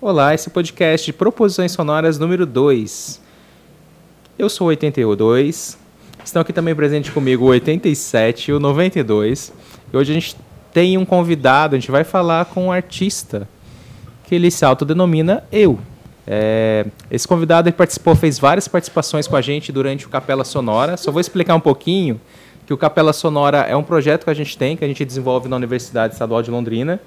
Olá, esse podcast de Proposições Sonoras número 2. Eu sou o 82. Estão aqui também presentes comigo o 87 e o 92. E hoje a gente tem um convidado, a gente vai falar com um artista que ele se autodenomina Eu. É, esse convidado ele participou, fez várias participações com a gente durante o Capela Sonora. Só vou explicar um pouquinho que o Capela Sonora é um projeto que a gente tem, que a gente desenvolve na Universidade Estadual de Londrina.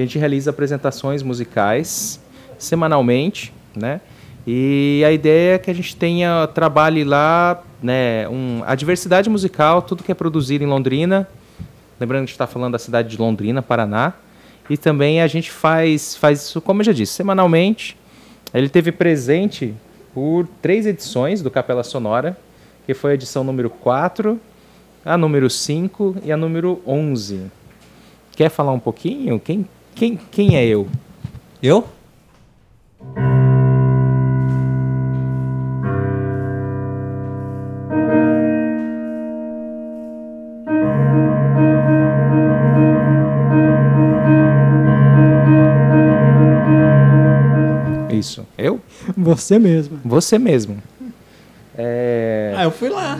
A gente realiza apresentações musicais semanalmente, né? E a ideia é que a gente tenha trabalhe lá, né, um, a diversidade musical, tudo que é produzido em Londrina. Lembrando que a gente está falando da cidade de Londrina, Paraná. E também a gente faz, faz isso, como eu já disse, semanalmente. Ele teve presente por três edições do Capela Sonora, que foi a edição número 4, a número 5 e a número 11. Quer falar um pouquinho? Quem, quem, quem é eu? Eu? Isso. Eu? Você mesmo. Você mesmo. É... Ah, eu fui lá.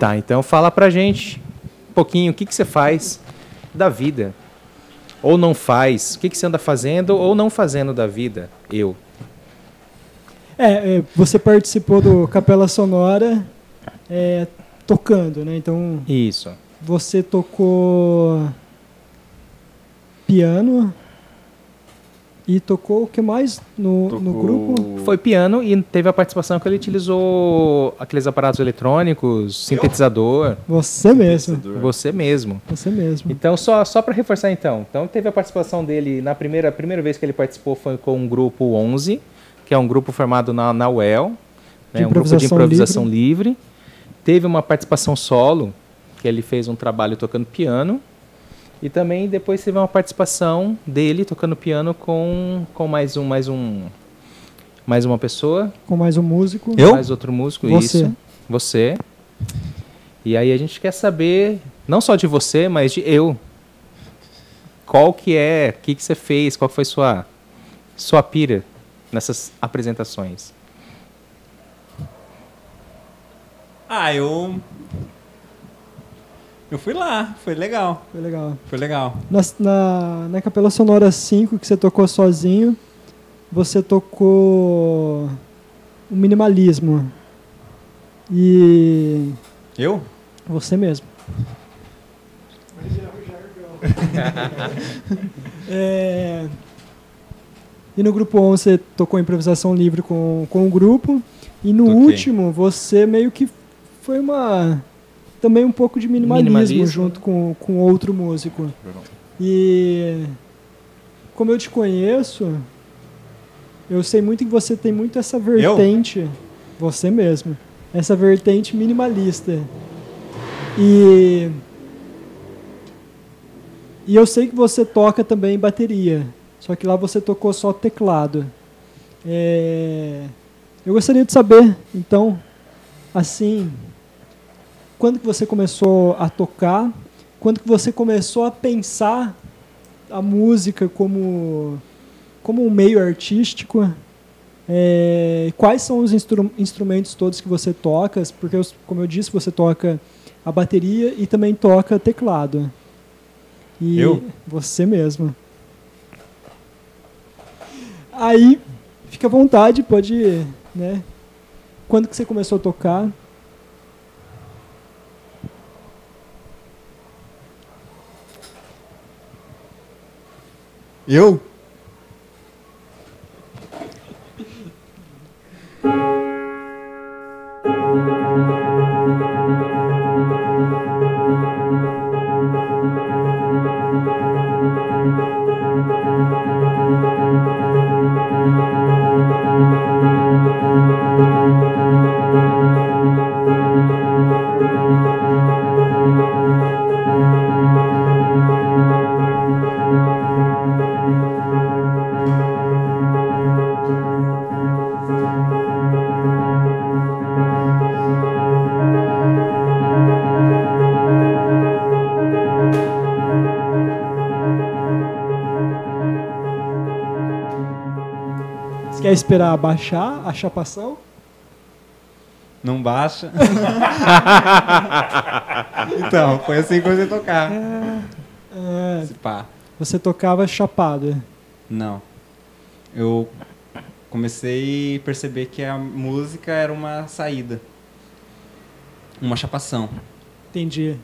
Tá, então fala pra gente um pouquinho o que, que você faz da vida. Ou não faz. O que, que você anda fazendo ou não fazendo da vida? Eu. É, é, você participou do Capela Sonora é, tocando, né? Então Isso. você tocou piano e tocou o que mais no, no grupo? Foi piano e teve a participação que ele utilizou aqueles aparatos eletrônicos, sintetizador. Você mesmo. Você mesmo. Você mesmo. Então, só, só para reforçar então. Então, teve a participação dele, na primeira, a primeira vez que ele participou foi com o grupo 11, que é um grupo formado na, na UEL, né, um grupo de improvisação improvisação livre. Teve uma participação solo, que ele fez um trabalho tocando piano. E também depois teve uma participação dele tocando piano com, com mais um mais um mais uma pessoa, Com mais um músico. Eu? mais outro músico, Você. isso. Você. E aí a gente quer saber não só de você, mas de eu. Qual que é, o que que você fez, qual foi sua sua pira nessas apresentações? Ah, eu. Eu fui lá, foi legal. Foi legal. Foi legal. Na, na, na Capela Sonora 5, que você tocou sozinho, você tocou o minimalismo. E Eu? você mesmo. É, E no grupo 11 você tocou improvisação livre com, com o grupo. E no Toquei. último você meio que foi uma. Também um pouco de minimalismo, Minimalismo. junto com, com outro músico. E como eu te conheço, eu sei muito que você tem muito essa vertente. Você mesmo. Essa vertente minimalista. E. E eu sei que você toca também bateria. Só que lá você tocou só teclado. É, Eu gostaria de saber, então, assim, quando que você começou a tocar? Quando que você começou a pensar a música como, como um meio artístico? É, quais são os instru- instrumentos todos que você toca? Porque, como eu disse, você toca a bateria e também toca teclado. E Eu? Você mesmo. Aí, fica à vontade, pode, né? Quando que você começou a tocar? Eu? Quer esperar baixar a chapação? Não baixa. então, foi assim que a tocar. É, pá. você tocava chapado. Não. Eu comecei a perceber que a música era uma saída. Uma chapação. Entendi.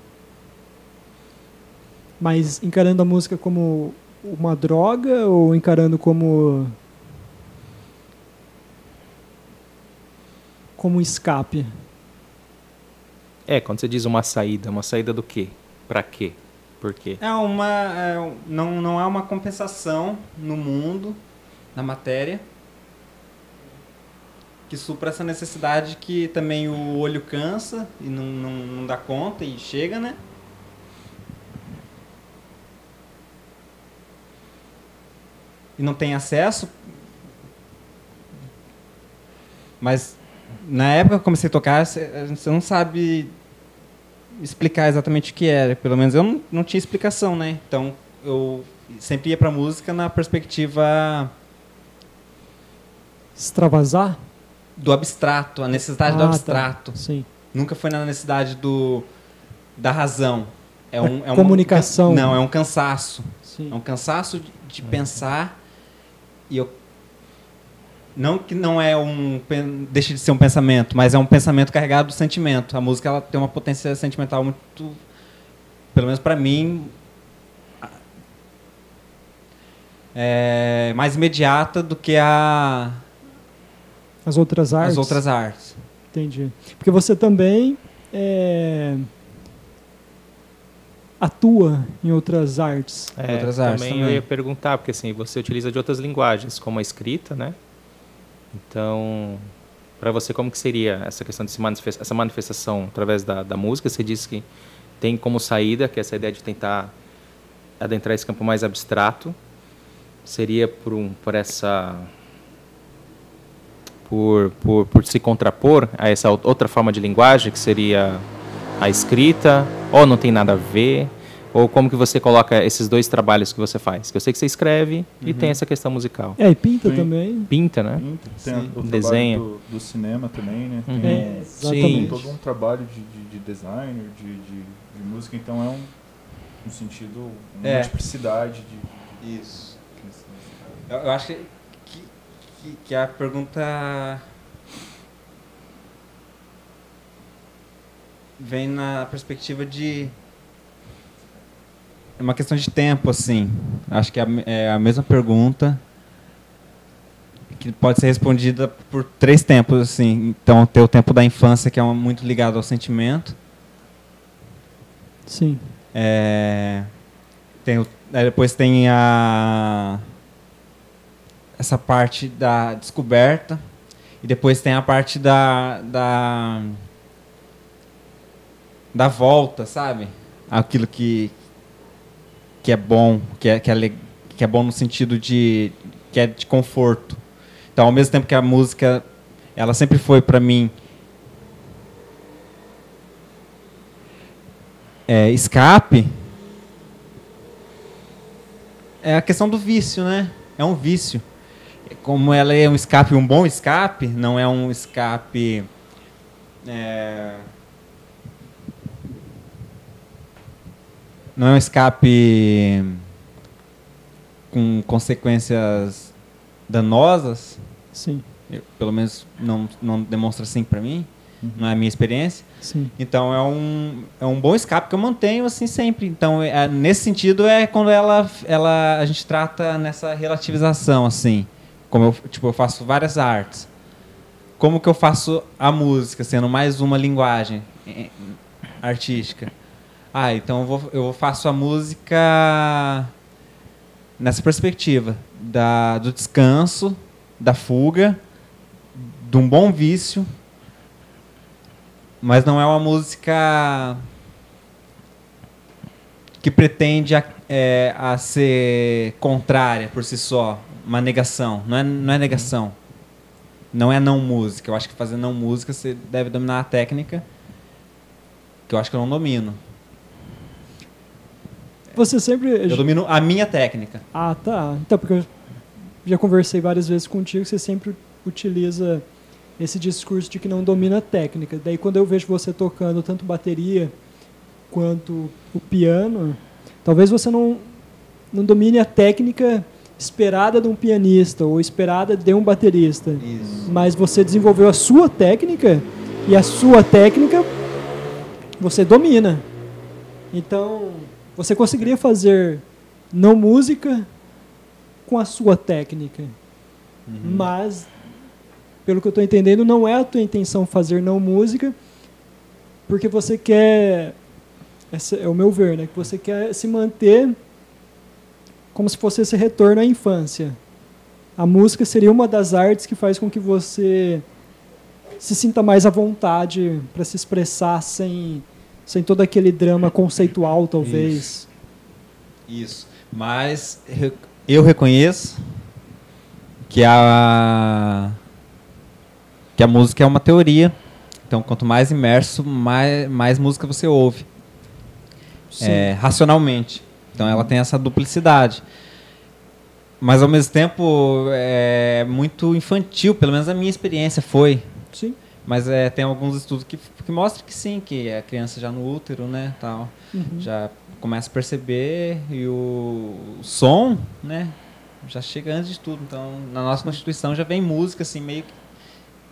Mas encarando a música como uma droga ou encarando como como um escape? É, quando você diz uma saída, uma saída do quê? Pra quê? Por quê? É uma. é não, não há uma compensação no mundo, na matéria, que supra essa necessidade que também o olho cansa e não, não, não dá conta e chega, né? E não tem acesso. Mas na época que eu comecei a tocar, você não sabe explicar exatamente o que era. Pelo menos eu não, não tinha explicação, né? Então eu sempre ia pra música na perspectiva Extravasar? do abstrato, a necessidade do Ah, tá. abstrato. Sim. Nunca foi na necessidade do da razão. É um, é um- comunicação. Não, é um cansaço. Sim. É um cansaço de, de pensar e eu não que não é um deixa de ser um pensamento, mas é um pensamento carregado de sentimento. A música ela tem uma potência sentimental muito pelo menos para mim é mais imediata do que a, As outras artes? as outras artes. Entendi. Porque você também é, atua em outras artes. É, Outras artes também, também. eu ia perguntar, porque assim, você utiliza de outras linguagens, como a escrita, né? Então, para você, como que seria essa questão de se manifestar, essa manifestação através da, da música? Você disse que tem como saída, que essa ideia de tentar adentrar esse campo mais abstrato. Seria por, um, por essa... Por, por, por se contrapor a essa ou- outra forma de linguagem, que seria a escrita, ou não tem nada a ver, ou como que você coloca esses dois trabalhos que você faz? Que eu sei que você escreve e tem essa questão musical. É, e pinta Sim. também. Pinta, né? Tem Sim. o Desenha. trabalho do, do cinema também, né? Uhum. Tem, É, exatamente. tem todo um trabalho de, de, de designer, de, de, de música, então é um, um sentido, uma É. multiplicidade de... Isso. Eu, acho que, que, que a pergunta vem na perspectiva de é uma questão de tempo, assim. Acho que é a, é a mesma pergunta que pode ser respondida por três tempos, assim. Então, tem o tempo da infância, que é muito ligado ao sentimento. Sim. É, tem o- depois tem a essa parte da descoberta e depois tem a parte da da da volta, sabe? Aquilo que que é bom, que é que é, que é bom no sentido de que é de conforto. Então, ao mesmo tempo que a música ela sempre foi para mim é, escape é a questão do vício, né? É um vício. Como ela é um escape, um bom escape, não é um escape. é, não é um escape com consequências danosas, Sim. eu- pelo menos não, não demonstra assim para mim, Uhum. não é a minha experiência. Sim. Então é um, é um bom escape que eu mantenho assim sempre. Então é- nesse sentido é quando ela, ela a gente trata nessa relativização assim, como eu tipo eu faço várias artes. Como que eu faço a música sendo mais uma linguagem artística? Ah, então eu, vou, eu faço a música nessa perspectiva da, do descanso, da fuga, de um bom vício mas não é uma música que pretende a, é, a ser contrária por si só, uma negação. Não é, não é negação. Não é não música. Eu acho que fazer não música você deve dominar a técnica, que eu acho que eu não domino. Você sempre. Eu domino a minha técnica. Ah, tá. Então, porque eu já conversei várias vezes contigo, você sempre utiliza esse discurso de que não domina a técnica. Daí quando eu vejo você tocando tanto bateria quanto o piano, talvez você não, não domine a técnica esperada de um pianista ou esperada de um baterista. Isso. Mas você desenvolveu a sua técnica e a sua técnica você domina. Então, você conseguiria fazer não música com a sua técnica. Mas, pelo que eu estou entendendo, não é a tua intenção fazer não música, porque você quer, esse é o meu ver, né? Que você quer se manter como se fosse esse retorno à infância. A música seria uma das artes que faz com que você se sinta mais à vontade para se expressar sem, sem todo aquele drama conceitual, talvez. Isso. Mas re- eu reconheço que a que a música é uma teoria. Então, quanto mais imerso, mais, mais música você ouve. Sim. é, racionalmente. Então ela tem essa duplicidade. Mas ao mesmo tempo é muito infantil, pelo menos a minha experiência foi. Sim. Mas é, tem alguns estudos que, que mostram que sim, que a criança já no útero, né, tal, Uhum. já começa a perceber e o, o som, né, já chega antes de tudo. Então, na nossa constituição já vem música assim meio que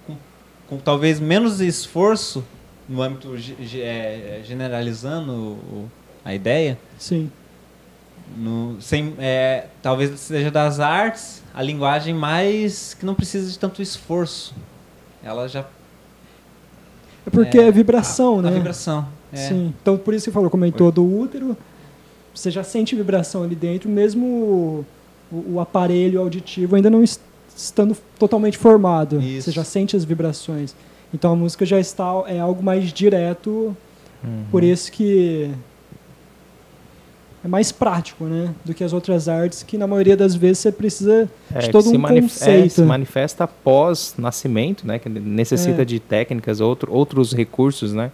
com, com talvez menos esforço no âmbito é, generalizando o- a ideia, Sim. no, sem, é, talvez seja das artes a linguagem mais que não precisa de tanto esforço. Ela já É porque é, vibração, a, né? A vibração. É. Sim. Então, por isso que você falou, comentou do útero, você já sente vibração ali dentro, mesmo o, o- o aparelho auditivo ainda não est- estando totalmente formado. Isso. Você já sente as vibrações. Então, a música já está é algo mais direto, por isso que é mais prático, né, do que as outras artes, que na maioria das vezes você precisa É, de todo se um é, conceito. se manifesta após nascimento, né? Que necessita É. de técnicas, outro, outros recursos, né?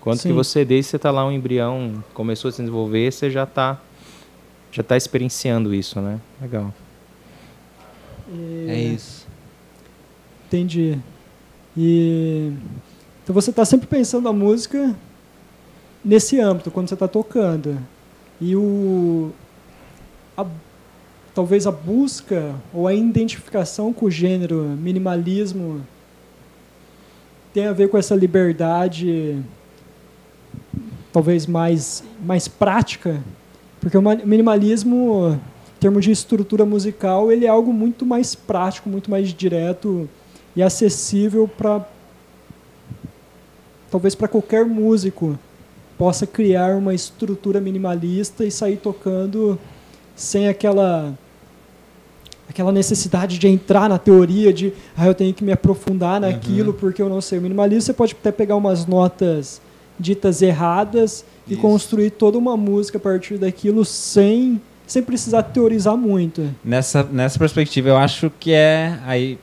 Quando que você, desde que você está lá um embrião, começou a se desenvolver, você já está já tá experienciando isso, né? Legal. E- É isso. Entendi. E então você está sempre pensando a música nesse âmbito quando você está tocando. E o a- talvez a busca ou a identificação com o gênero minimalismo tem a ver com essa liberdade talvez mais mais prática, porque o ma- minimalismo em termos de estrutura musical, ele é algo muito mais prático, muito mais direto e acessível para talvez para qualquer músico possa criar uma estrutura minimalista e sair tocando sem aquela aquela necessidade de entrar na teoria de ah, eu tenho que me aprofundar naquilo porque eu não sei. O minimalista você pode até pegar umas notas ditas erradas e Isso. construir toda uma música a partir daquilo sem sem precisar teorizar muito. Nessa, nessa perspectiva, eu acho que é aí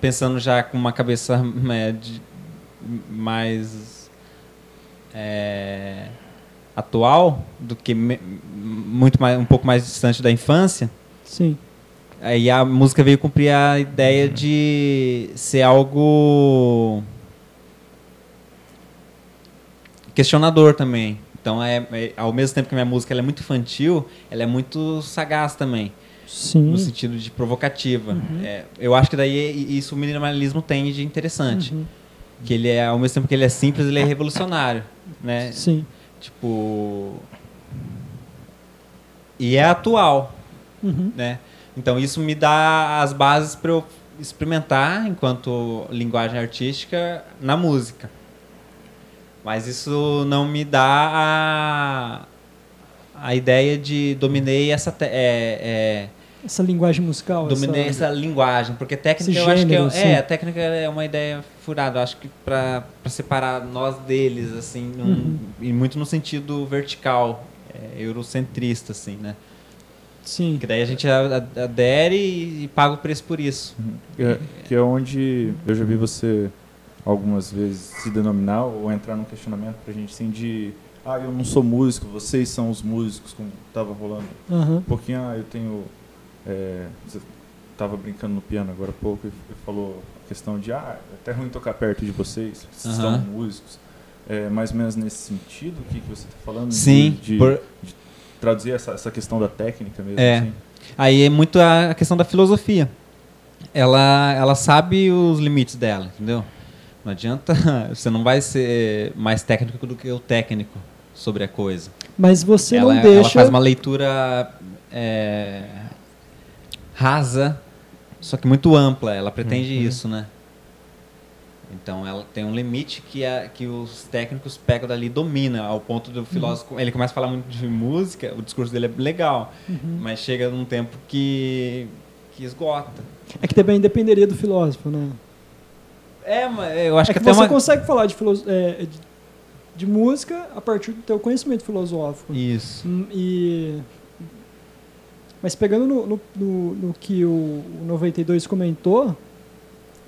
pensando já com uma cabeça é, de- mais é, atual do que me- muito mais um pouco mais distante da infância. Sim. Aí a música veio cumprir a ideia de ser algo questionador também. Então, é, é- ao mesmo tempo que minha música ela é muito infantil, ela é muito sagaz também, Sim. no sentido de provocativa. É, eu acho que daí i- isso o minimalismo tem de interessante. Uhum. Que ele é, ao mesmo tempo que ele é simples, ele é revolucionário, né? Sim. Tipo... E é atual, Uhum. né? Então isso me dá as bases para eu experimentar enquanto linguagem artística na música. Mas isso não me dá a, a ideia de dominei essa te- é, Essa linguagem musical. é, dominei essa... essa linguagem, porque técnica eu acho que gênero, é, é, a técnica é uma ideia furada, eu acho que para separar nós deles assim, num- Uhum. e muito no sentido vertical, é, eurocentrista assim, né? Sim. Que daí a gente a- a- adere e, e paga o preço por isso. Que é, que é onde eu já vi você algumas vezes se denominar ou entrar num questionamento pra gente assim de ah, eu não sou músico, vocês são os músicos, como tava rolando Aham. um pouquinho, ah, eu tenho é, você tava brincando no piano agora há pouco e falou a questão de, ah, é até ruim tocar perto de vocês, vocês são Aham. músicos. É, mais ou menos nesse sentido, que, que você está falando? Sim, De, de por- traduzir essa, essa questão da técnica mesmo, É. assim? Aí é muito a questão da filosofia. Ela, ela sabe os limites dela, entendeu? Não adianta, você não vai ser mais técnico do que o técnico sobre a coisa. Mas você ela, não ela deixa. faz uma leitura é, rasa, só que muito ampla. Ela pretende Uhum. isso, né? Então ela tem um limite que, a, que os técnicos pegam dali e domina, ao ponto do filósofo. Ele começa a falar muito de música, o discurso dele é legal, Uhum. mas chega num tempo que, que esgota. É que também dependeria do filósofo, né? É, mas eu acho é que, que, até você uma. consegue falar de, é, de, de música a partir do teu conhecimento filosófico. Isso. Hum, E... Mas pegando no, no, no- no que o, o 92 comentou,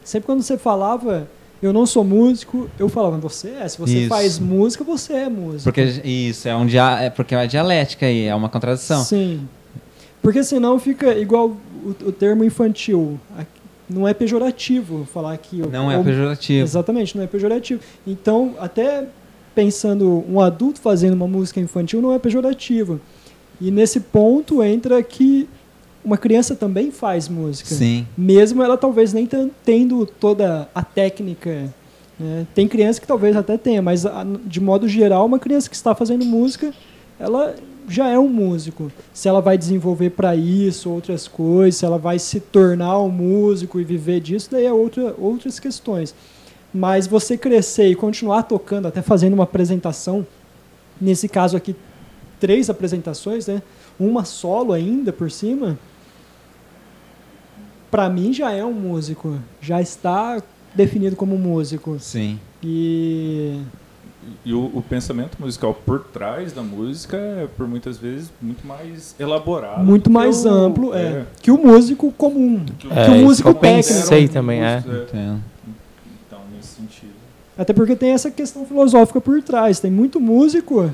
sempre quando você falava, eu não sou músico, eu falava, você é. Se você Isso. faz música, você é músico. Porque isso, é, um dia, é porque é uma dialética aí, é uma contradição. Sim. Porque senão fica igual o, o termo infantil. Não é pejorativo falar que... eu- Não é pejorativo. Exatamente, não é pejorativo. Então, até pensando um adulto fazendo uma música infantil não é pejorativo. E nesse ponto entra que uma criança também faz música. Sim. Mesmo ela talvez nem tendo toda a técnica. né? Tem criança que talvez até tenha, mas a- de modo geral, uma criança que está fazendo música, ela já é um músico. Se ela vai desenvolver para isso outras coisas, se ela vai se tornar um músico e viver disso, daí é outra, outras questões. Mas você crescer e continuar tocando, até fazendo uma apresentação, nesse caso aqui, três apresentações, né? uma solo ainda por cima, para mim já é um músico, já está definido como músico. Sim. E E o, o pensamento musical por trás da música é, por muitas vezes, muito mais elaborado. muito mais o- amplo é, que o músico comum. que o- É, que o músico eu técnico. pensei também, é. Entendo. Então, nesse sentido. Até porque tem essa questão filosófica por trás. Tem muito músico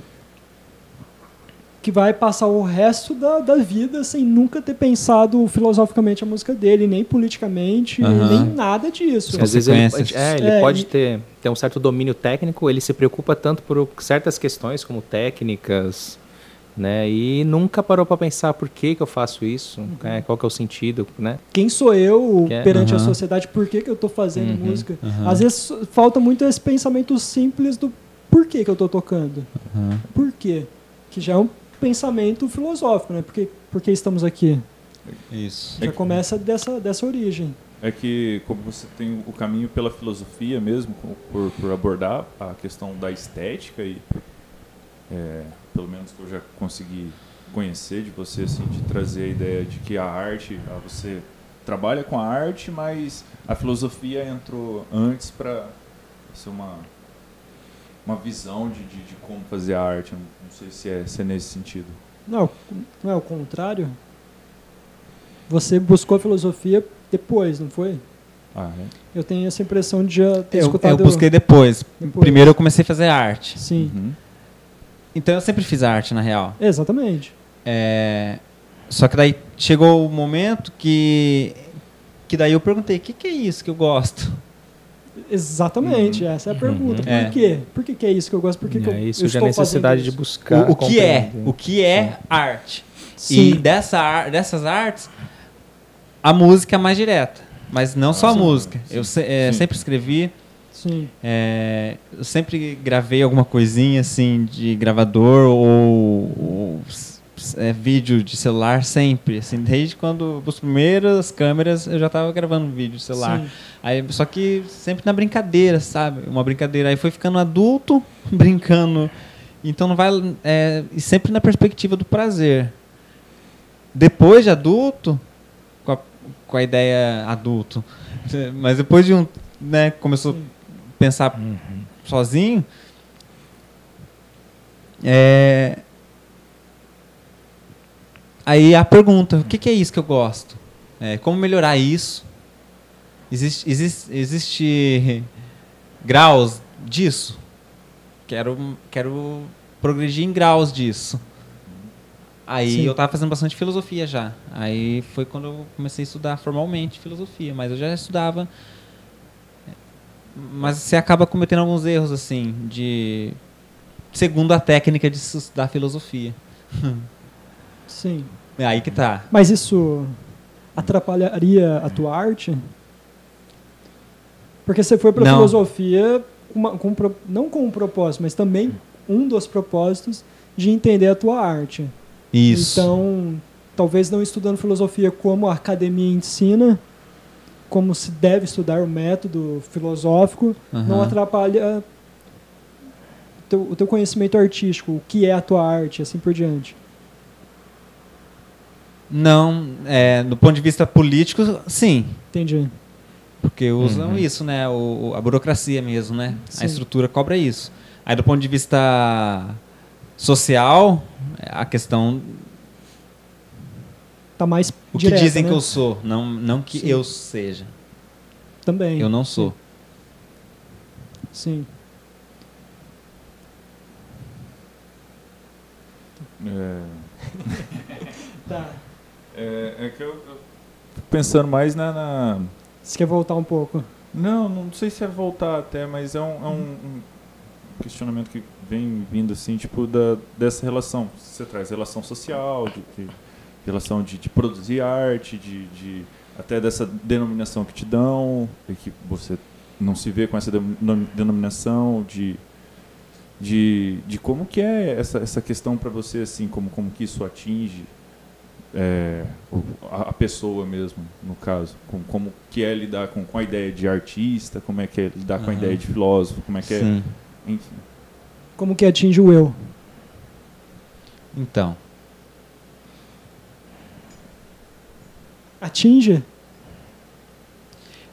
que vai passar o resto da, da vida sem nunca ter pensado filosoficamente a música dele, nem politicamente, Aham. nem nada disso. Às vezes ele, é, ele É, pode e- ter, ter um certo domínio técnico, ele se preocupa tanto por certas questões como técnicas, né? E nunca parou para pensar por que, que eu faço isso, né, qual que é o sentido, né? Quem sou eu Que é- perante a Aham. sociedade? Por que, que eu estou fazendo Uhum, música? Às vezes falta muito esse pensamento simples do por que, que eu estou tocando. Por quê? Que já é um pensamento filosófico, né? Por que, por que estamos aqui? Isso. É Já que- começa dessa, dessa origem. É que, como você tem o caminho pela filosofia mesmo, por, por abordar a questão da estética e, é, pelo menos que eu já consegui conhecer de você, assim, de trazer a ideia de que a arte, ah, você trabalha com a arte, mas a filosofia entrou antes para ser uma, uma visão de, de, de como fazer a arte. Não, não sei se é, se é nesse sentido. Não, não é o contrário? Você buscou a filosofia depois, não foi? Ah, é? Eu tenho essa impressão de já ter Eu, escutado. eu busquei depois. Depois. Primeiro eu comecei a fazer arte. Sim, Uhum. Então eu sempre fiz arte, na real. exatamente. É, Só que daí chegou o momento que. Que daí eu perguntei, o que, que é isso que eu gosto? Exatamente, essa é a pergunta. Por É. quê? Por que, que é isso que eu gosto? Por que, E que eu, aí eu a estou necessidade de isso? buscar o, o que é? O que é arte? Sim. E dessa, dessas artes, a música é mais direta. Mas não só a música. sim, eu se- é, sim. sempre escrevi, Sim. é, eu sempre gravei alguma coisinha assim de gravador ou, ou é, vídeo de celular, sempre. Assim, desde quando as primeiras câmeras eu já estava gravando vídeo de celular. Sim. Aí, só que sempre na brincadeira, sabe? Uma brincadeira. Aí foi ficando adulto, brincando. Então não vai. É, e sempre na perspectiva do prazer. Depois de adulto, com a, com a ideia adulto, mas depois de um. Né, começou a pensar Uhum. sozinho. É, aí a pergunta: o que, que é isso que eu gosto? É, como melhorar isso? Existe, existe, existe graus disso? Quero, quero progredir em graus disso. Aí Sim. eu tava fazendo bastante filosofia já. Aí foi quando eu comecei a estudar formalmente filosofia, mas eu já estudava. Mas você acaba cometendo alguns erros assim de segundo a técnica de estudar filosofia. Sim. É aí que tá. Mas isso atrapalharia a tua arte? Porque você foi para Não. filosofia uma- com não com um propósito, mas também um dos propósitos de entender a tua arte. Isso. Então, talvez não estudando filosofia como a academia ensina, como se deve estudar o método filosófico, não Aham. atrapalha teu, o teu conhecimento artístico, o que é a tua arte, assim por diante. Não, é, do ponto de vista político, sim. Entendi. Porque usam Uhum. isso, né? O, a burocracia mesmo, né? Sim. A estrutura cobra isso. Aí do ponto de vista social, a questão. Tá mais O direta, que dizem né? que eu sou, não, não que Sim. eu seja. Também. Eu não sou. Sim. É, Tá. É, é que eu, eu pensando mais na, na- Você quer voltar um pouco? Não, não sei se é voltar até, mas é um, é um- um questionamento que vem vindo assim, tipo, da, dessa relação. Você traz relação social, de, de- relação de, de produzir arte, de, de- até dessa denominação que te dão, e que você não se vê com essa denom- denominação, de, de, de como que é essa, essa questão para você, assim, como, como que isso atinge é, a, a pessoa mesmo, no caso. Com, como que é lidar com, com a ideia de artista, como é que é lidar com a ideia de filósofo, como é que Sim. é. Enfim. Como que atinge o eu? Então. Atinge?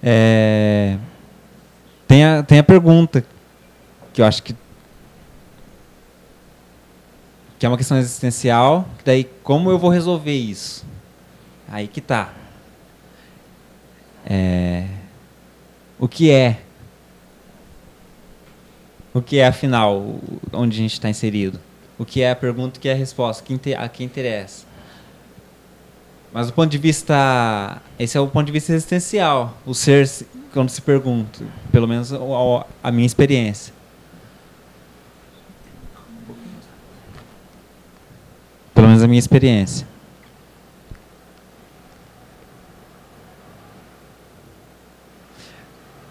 É, tem, a, tem a pergunta que eu acho que que é uma questão existencial, que daí como eu vou resolver isso? Aí que tá. É, o que é? O que é afinal onde a gente está inserido? O que é a pergunta, o que é a resposta? A quem interessa? Mas do ponto de vista. Esse é o ponto de vista existencial. O ser, se- quando se pergunta. Pelo menos a minha experiência. Pelo menos a minha experiência.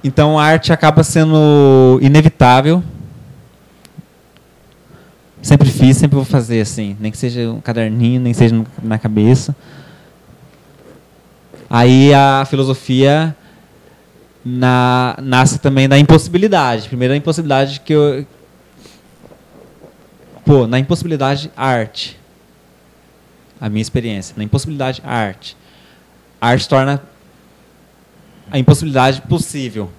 Então a arte acaba sendo inevitável. Sempre fiz, sempre vou fazer assim. Nem que seja um caderninho, nem que seja na cabeça. Aí a filosofia na- nasce também da impossibilidade. Primeiro a impossibilidade que eu. Pô, na impossibilidade, arte. A minha experiência. Na impossibilidade, arte. A arte torna a impossibilidade possível.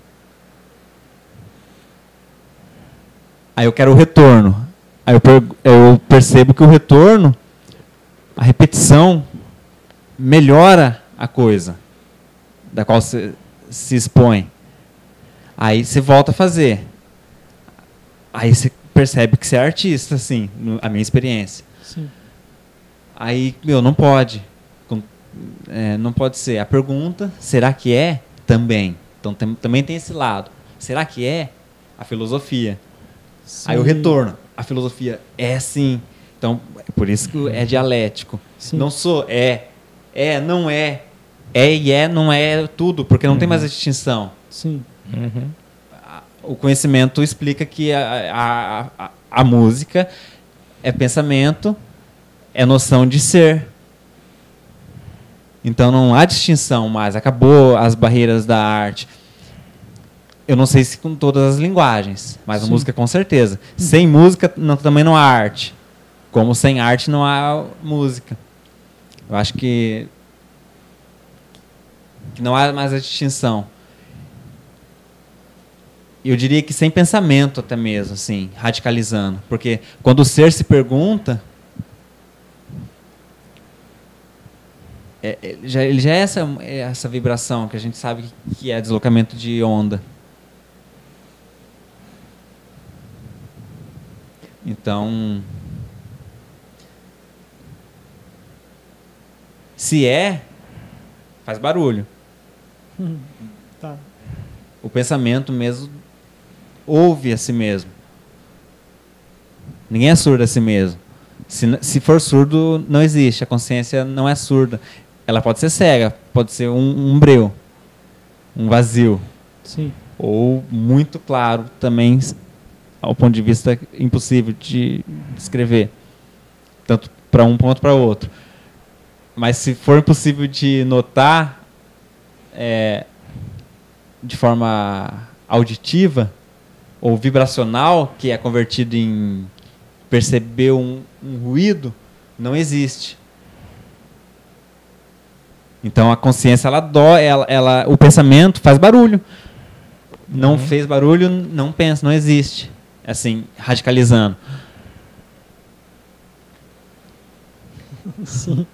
Aí eu quero o retorno. Aí eu, eu percebo que o retorno, a repetição, melhora a coisa da qual você se expõe. Aí você volta a fazer. Aí você percebe que você é artista, assim, a minha experiência. Sim. Aí, meu, não pode. É, não pode ser. A pergunta, será que é? Também. Então tam- também tem esse lado. Será que é? A filosofia. Aí o Sim. retorno. A filosofia é sim. Então, é por isso que é dialético. Sim. Não sou, é. É, não é. É e é, não é tudo, porque não tem mais a distinção. Sim. Uhum. O conhecimento explica que a, a, a, a música é pensamento, é noção de ser. Então não há distinção mais, acabou as barreiras da arte. Eu não sei se com todas as linguagens, mas a música com certeza. Sem música não- também não há arte. Como sem arte não há música. Eu acho que, que não há mais a distinção. Eu diria que sem pensamento até mesmo, assim, radicalizando. Porque quando o ser se pergunta, é- é- já, ele já é essa, é essa vibração que a gente sabe que, que é deslocamento de onda. Então. Se é, faz barulho. Tá. O pensamento mesmo ouve a si mesmo. Ninguém é surdo a si mesmo. Se, se for surdo, não existe. A consciência não é surda. Ela pode ser cega, pode ser um, um breu, um vazio. Sim. Ou muito claro também, ao ponto de vista impossível de descrever. Tanto para um ponto para outro. Mas se for impossível de notar é, de forma auditiva ou vibracional, que é convertido em perceber um, um ruído, não existe. Então a consciência ela dói, ela, ela, o pensamento faz barulho. Não fez barulho, não pensa, não existe. Assim, radicalizando. Sim.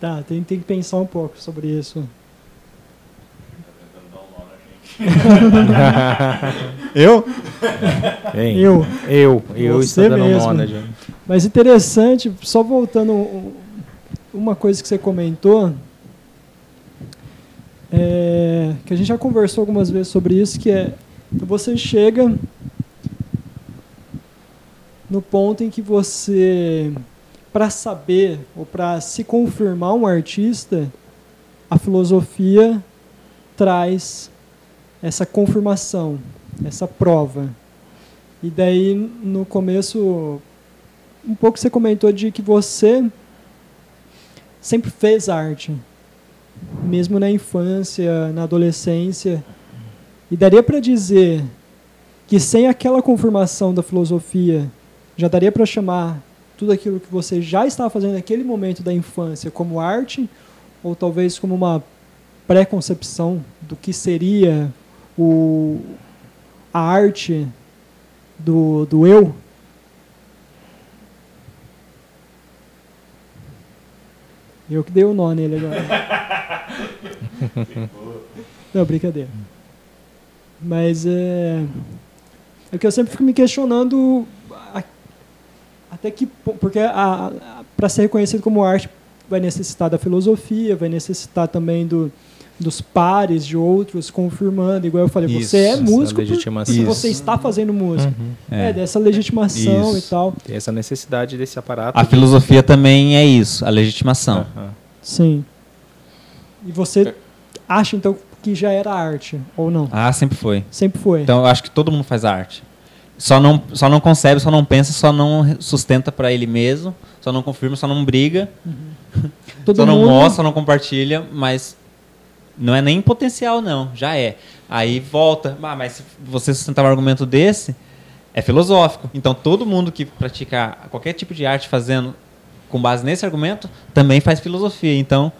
Tá, tem, tem que pensar um pouco sobre isso. Eu? Hein? Eu. Eu, eu Você estou dando mesmo. nó, né, gente? Mas interessante, só voltando uma coisa que você comentou, é, que a gente já conversou algumas vezes sobre isso, que é você chega no ponto em que você, para saber ou para se confirmar um artista, a filosofia traz essa confirmação, essa prova. E daí, no começo, um pouco você comentou de que você sempre fez arte, mesmo na infância, na adolescência. E daria para dizer que sem aquela confirmação da filosofia, já daria para chamar tudo aquilo que você já estava fazendo naquele momento da infância como arte, ou talvez como uma pré-concepção do que seria o, a arte do, do eu? Eu que dei o nó nele agora. Não, brincadeira. Mas é. É que eu sempre fico me questionando a- até que. po- Porque para ser reconhecido como arte vai necessitar da filosofia, vai necessitar também do, dos pares de outros confirmando. Igual eu falei, Isso, você é músico porque você está fazendo música. Uhum. É, dessa legitimação Isso. e tal. Tem essa necessidade desse aparato. A de- filosofia também é isso, a legitimação. Aham. Sim. E você acha então que já era arte ou não? Ah, sempre foi. Sempre foi. Então eu acho que todo mundo faz arte. Só não, só não concebe, só não pensa, só não sustenta para ele mesmo, só não confirma, só não briga, Todo só não mundo mostra, só não compartilha, mas não é nem potencial não, já é. Aí volta, ah, mas se você sustentar um argumento desse, é filosófico. Então todo mundo que pratica qualquer tipo de arte fazendo com base nesse argumento também faz filosofia. Então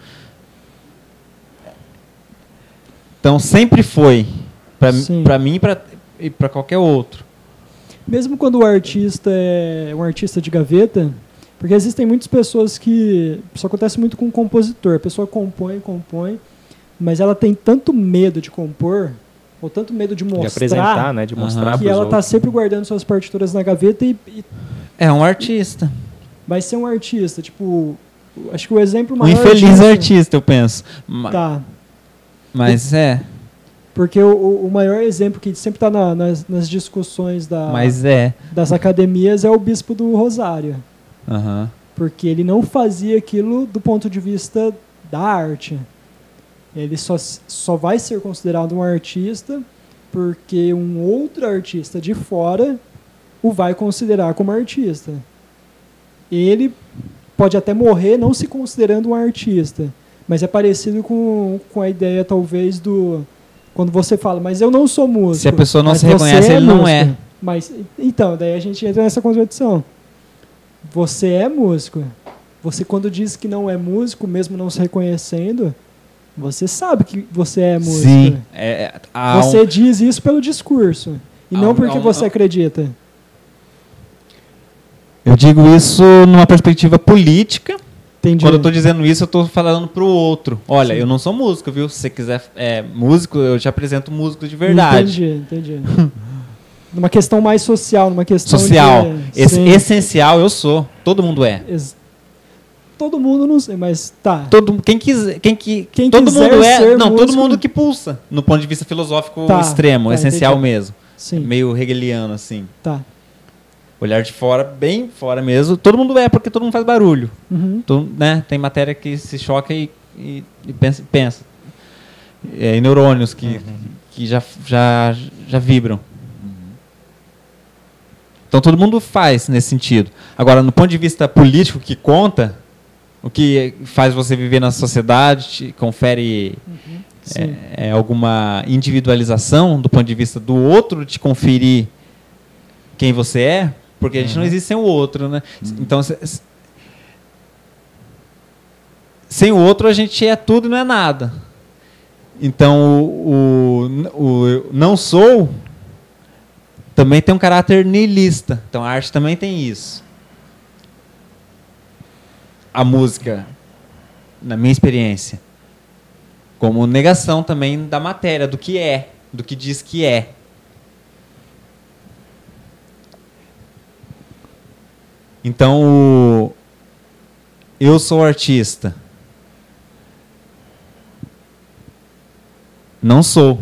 então sempre foi para mim pra- e para qualquer outro. Mesmo quando o artista é um artista de gaveta, porque existem muitas pessoas que. Isso acontece muito com o compositor. A pessoa compõe, compõe, mas ela tem tanto medo de compor, ou tanto medo de De mostrar, apresentar, né? De mostrar que ela está sempre guardando suas partituras na gaveta e, e É um artista. vai ser um artista. Tipo, acho que o exemplo Um maior. infeliz disso- artista, eu penso. Tá. Mas é, Porque o, o- maior exemplo que sempre está nas, nas discussões da, mas é. das academias é o bispo do Rosário. Porque ele não fazia aquilo do ponto de vista da arte. Ele só, só vai ser considerado um artista porque um outro artista de fora o vai considerar como artista. Ele pode até morrer não se considerando um artista, mas é parecido com, com a ideia, talvez, do. Quando você fala, mas eu não sou músico. Se a pessoa não se reconhece, ele não músico." é. Mas, então, daí a gente entra nessa contradição. Você é músico. Você, quando diz que não é músico, mesmo não se reconhecendo, você sabe que você é músico. Sim. É, é, há Você diz isso pelo discurso. E Há não porque há um- você há- acredita. Eu digo isso numa perspectiva política. Entendi. Quando eu estou dizendo isso, eu estou falando pro outro. Olha, Sim. eu não sou músico, viu? Se você quiser é, músico, eu te apresento músico de verdade. Entendi, entendi. numa questão mais social, numa questão Social. de... Esse- essencial eu sou. Todo mundo é. Ex- todo mundo não sei, mas tá. Todo, quem quiser, quem que Quem todo quiser mundo é, não, todo músico- mundo que pulsa, no ponto de vista filosófico Tá, extremo, tá, essencial entendi. mesmo, Sim, meio hegeliano assim. tá. Olhar de fora, bem fora mesmo. Todo mundo é porque todo mundo faz barulho. Uhum. Todo- né? Tem matéria que se choca e, e- e pensa, pensa. É, e neurônios que, que já, já, já vibram. Então todo mundo faz nesse sentido. Agora, no ponto de vista político que conta, o que faz você viver na sociedade, te confere Sim. é, é, alguma individualização do ponto de vista do outro te conferir quem você é, porque a gente não existe sem o outro, né? Então, se- se- sem o outro a gente é tudo e não é nada. Então, o, o, o não sou também tem um caráter niilista. Então, a arte também tem isso. A música, na minha experiência, como negação também da matéria, do que é, do que diz que é. Então, eu sou artista. Não sou.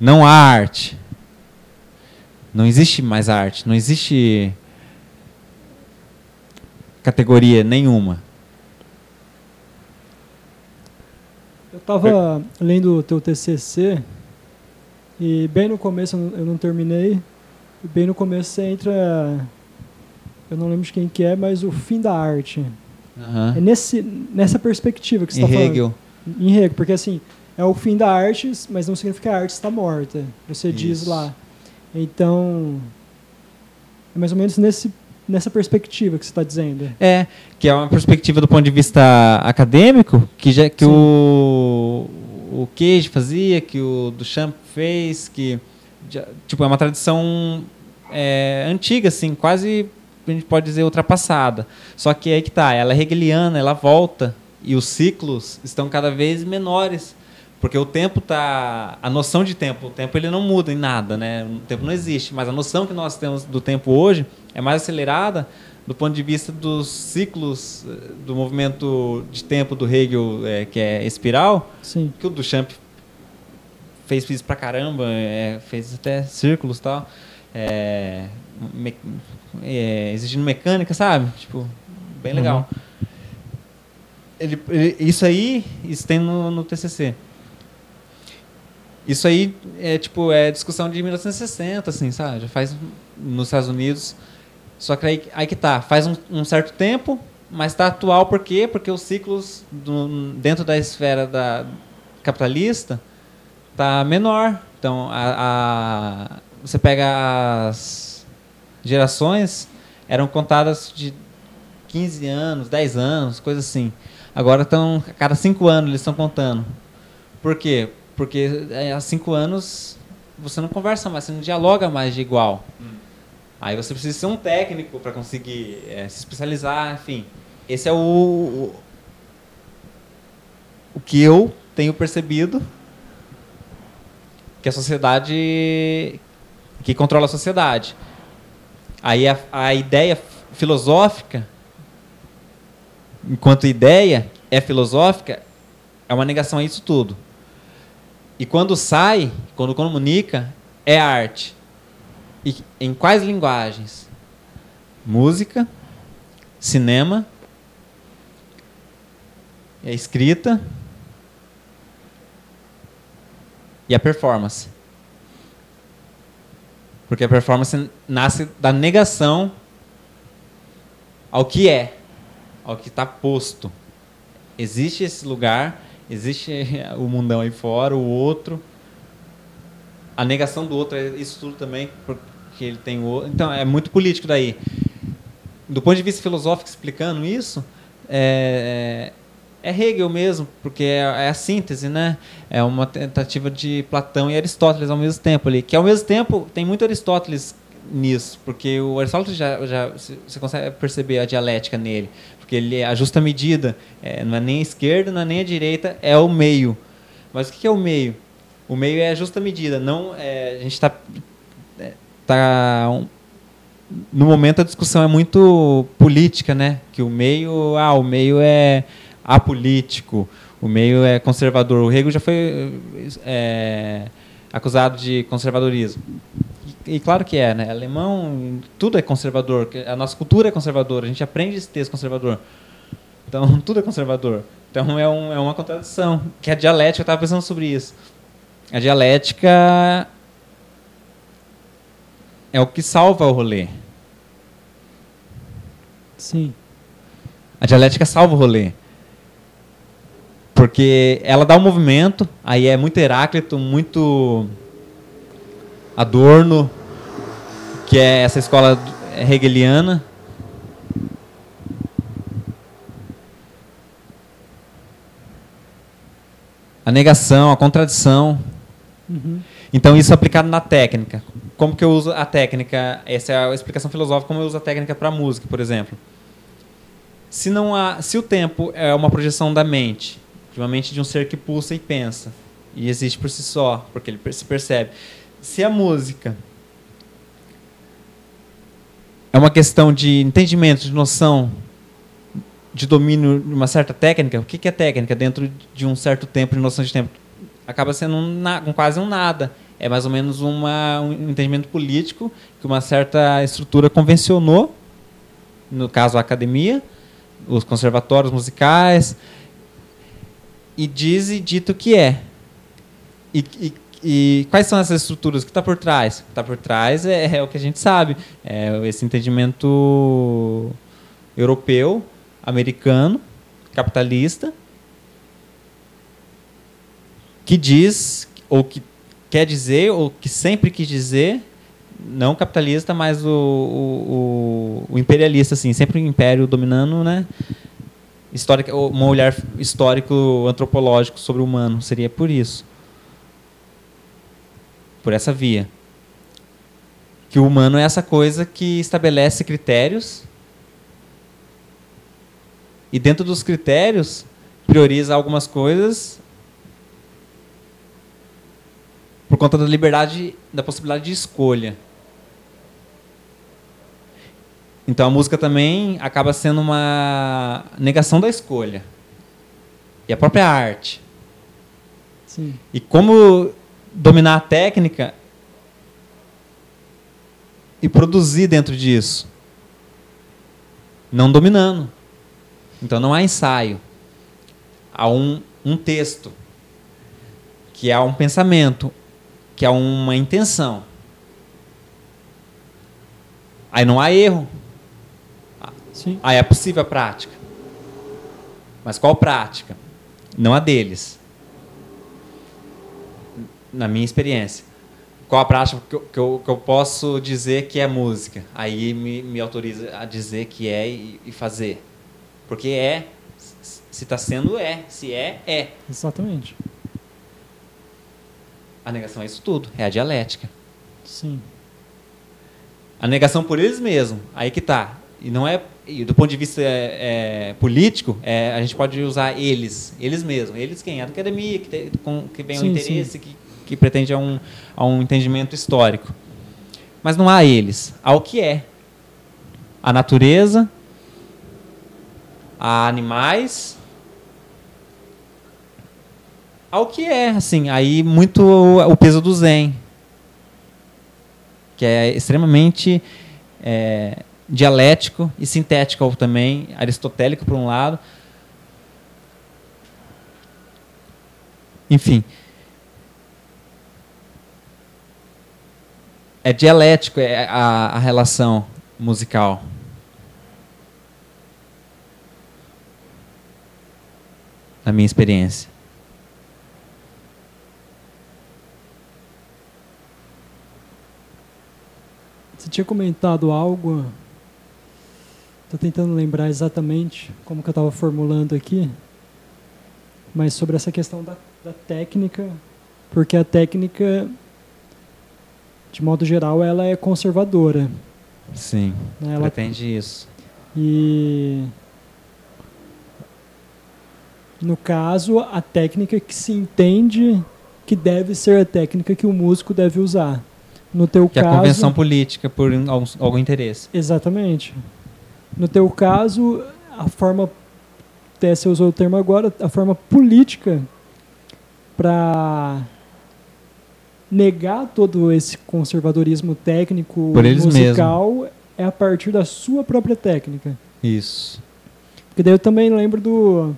Não há arte. Não existe mais arte. Não existe categoria nenhuma. Eu tava lendo o teu TCC e bem no começo eu não- terminei. Bem no começo você entra, eu não lembro de quem que é, mas o fim da arte. É nesse nessa perspectiva que você está falando. Hegel. Em Hegel, porque assim, é o fim da arte, mas não significa que a arte está morta. Você diz Isso. lá. Então, é mais ou menos nesse, nessa perspectiva que você está dizendo. É, que é uma perspectiva do ponto de vista acadêmico, que já que Sim. o o Cage fazia, que o Duchamp fez, que já- tipo é uma tradição é, antiga assim, quase a gente pode dizer ultrapassada. Só que aí que tá, ela é hegeliana, ela volta e os ciclos estão cada vez menores. Porque o tempo tá, a noção de tempo, o tempo ele não muda em nada, né? O tempo não existe, mas a noção que nós temos do tempo hoje é mais acelerada do ponto de vista dos ciclos eh, do movimento de tempo do Hegel, eh, que é espiral, Sim. que o Duchamp fez isso pra caramba, eh, fez até círculos e tal, eh, me- exigindo mecânica, sabe? Tipo, bem legal. Ele- ele- isso aí, isso tem no, no TCC. Isso aí é tipo é discussão de 1960, assim, sabe? Já faz nos Estados Unidos. Só que aí, aí que tá, faz um, um certo tempo, mas está atual por quê? Porque os ciclos do- dentro da esfera da capitalista tá menor. Então, a, a- você pega as gerações eram contadas de 15 anos, 10 anos, coisa assim. Agora estão a cada 5 anos eles estão contando. Por quê? Porque é, há 5 anos você não conversa mais, você não dialoga mais de igual. Aí você precisa ser um técnico para conseguir é, se especializar, enfim. Esse é o, o, o que eu tenho percebido que a sociedade que controla a sociedade. Aí a, a ideia filosófica, enquanto ideia é filosófica, é uma negação a isso tudo. E quando sai, quando comunica, é arte. E em quais linguagens? Música, cinema, é escrita e a performance. Porque a performance nasce da negação ao que é, ao que está posto. Existe esse lugar, existe o mundão aí fora, o outro. A negação do outro é isso tudo também, porque ele tem o outro. Então, é muito político daí. Do ponto de vista filosófico, explicando isso, é, é Hegel mesmo, porque é, é a síntese, né? É uma tentativa de Platão e Aristóteles ao mesmo tempo ali. Que ao mesmo tempo tem muito Aristóteles nisso, porque o Aristóteles já, já você consegue perceber a dialética nele, porque ele é a justa medida, é, não é nem a esquerda, não é nem a direita, é o meio. Mas o que é o meio? O meio é a justa medida, não é, a gente está tá um, no momento a discussão é muito política, né? Que o meio, ah, o meio é apolítico, o meio é conservador. O Hegel já foi é, acusado de conservadorismo. E, claro que é, né? Alemão, tudo é conservador. A nossa cultura é conservadora. A gente aprende esse texto conservador. Então, tudo é conservador. Então, é, um, é uma contradição. Que a dialética, eu estava pensando sobre isso. A dialética é o que salva o rolê. Sim. A dialética salva o rolê. Porque ela dá um movimento, aí é muito Heráclito, muito Adorno, que é essa escola hegeliana. A negação, a contradição. Uhum. Então, isso é aplicado na técnica. Como que eu uso a técnica? Essa é a explicação filosófica, como eu uso a técnica para música, por exemplo. Se, não há, se o tempo é uma projeção da mente, de uma mente de um ser que pulsa e pensa, e existe por si só, porque ele se percebe. Se a música é uma questão de entendimento, de noção, de domínio de uma certa técnica, o que é técnica dentro de um certo tempo, de noção de tempo? Acaba sendo um, um quase um nada é mais ou menos uma, um entendimento político que uma certa estrutura convencionou, no caso a academia, os conservatórios musicais, e diz e dito que é. E, e, e quais são essas estruturas? Que está por trás? O que está por trás é, é, o que a gente sabe. É esse entendimento europeu, americano, capitalista, que diz, ou que quer dizer, ou que sempre quis dizer, não capitalista, mas o, o, o, imperialista, assim, sempre o império dominando, né? Histórica, um olhar histórico antropológico sobre o humano seria por isso, por essa via, que o humano é essa coisa que estabelece critérios e dentro dos critérios prioriza algumas coisas por conta da liberdade, da possibilidade de escolha. Então a música também acaba sendo uma negação da escolha. E a própria arte. Sim. E como dominar a técnica e produzir dentro disso? Não dominando. Então não há ensaio. Há um, um texto, que há um pensamento, que é uma intenção. Aí não há erro. Sim. Aí é possível a prática. Mas qual prática? Não a deles. Na minha experiência. Qual a prática que eu, que eu, que eu posso dizer que é música? Aí me, me autoriza a dizer que é e, e fazer. Porque é, se está sendo, é. Se é, é. Exatamente. A negação é isso tudo, é a dialética. Sim. A negação por eles mesmos, aí que tá. E não é, e do ponto de vista é, é, político, é, a gente pode usar eles, eles mesmos. Eles quem? A academia, que, tem, com, que vem sim, um interesse, que, que pretende a um, a um entendimento histórico. Mas não há eles, há o que é. A natureza, há animais, ao que é, assim, aí muito o peso do Zen, que é extremamente é, dialético e sintético também, aristotélico por um lado. Enfim. É dialético é a, a relação musical. Na minha experiência. Você tinha comentado algo, estou tentando lembrar exatamente como que eu estava formulando aqui, mas sobre essa questão da, da técnica, porque a técnica, de modo geral, ela é conservadora. Sim, né? ela pretende isso. E no caso, a técnica que se entende que deve ser a técnica que o músico deve usar. No teu Que é a caso, convenção política por algum, algum interesse. Exatamente. No teu caso, a forma, até você usou o termo agora, a forma política para negar todo esse conservadorismo técnico musical é a partir da sua própria técnica. Isso. Porque daí eu também lembro do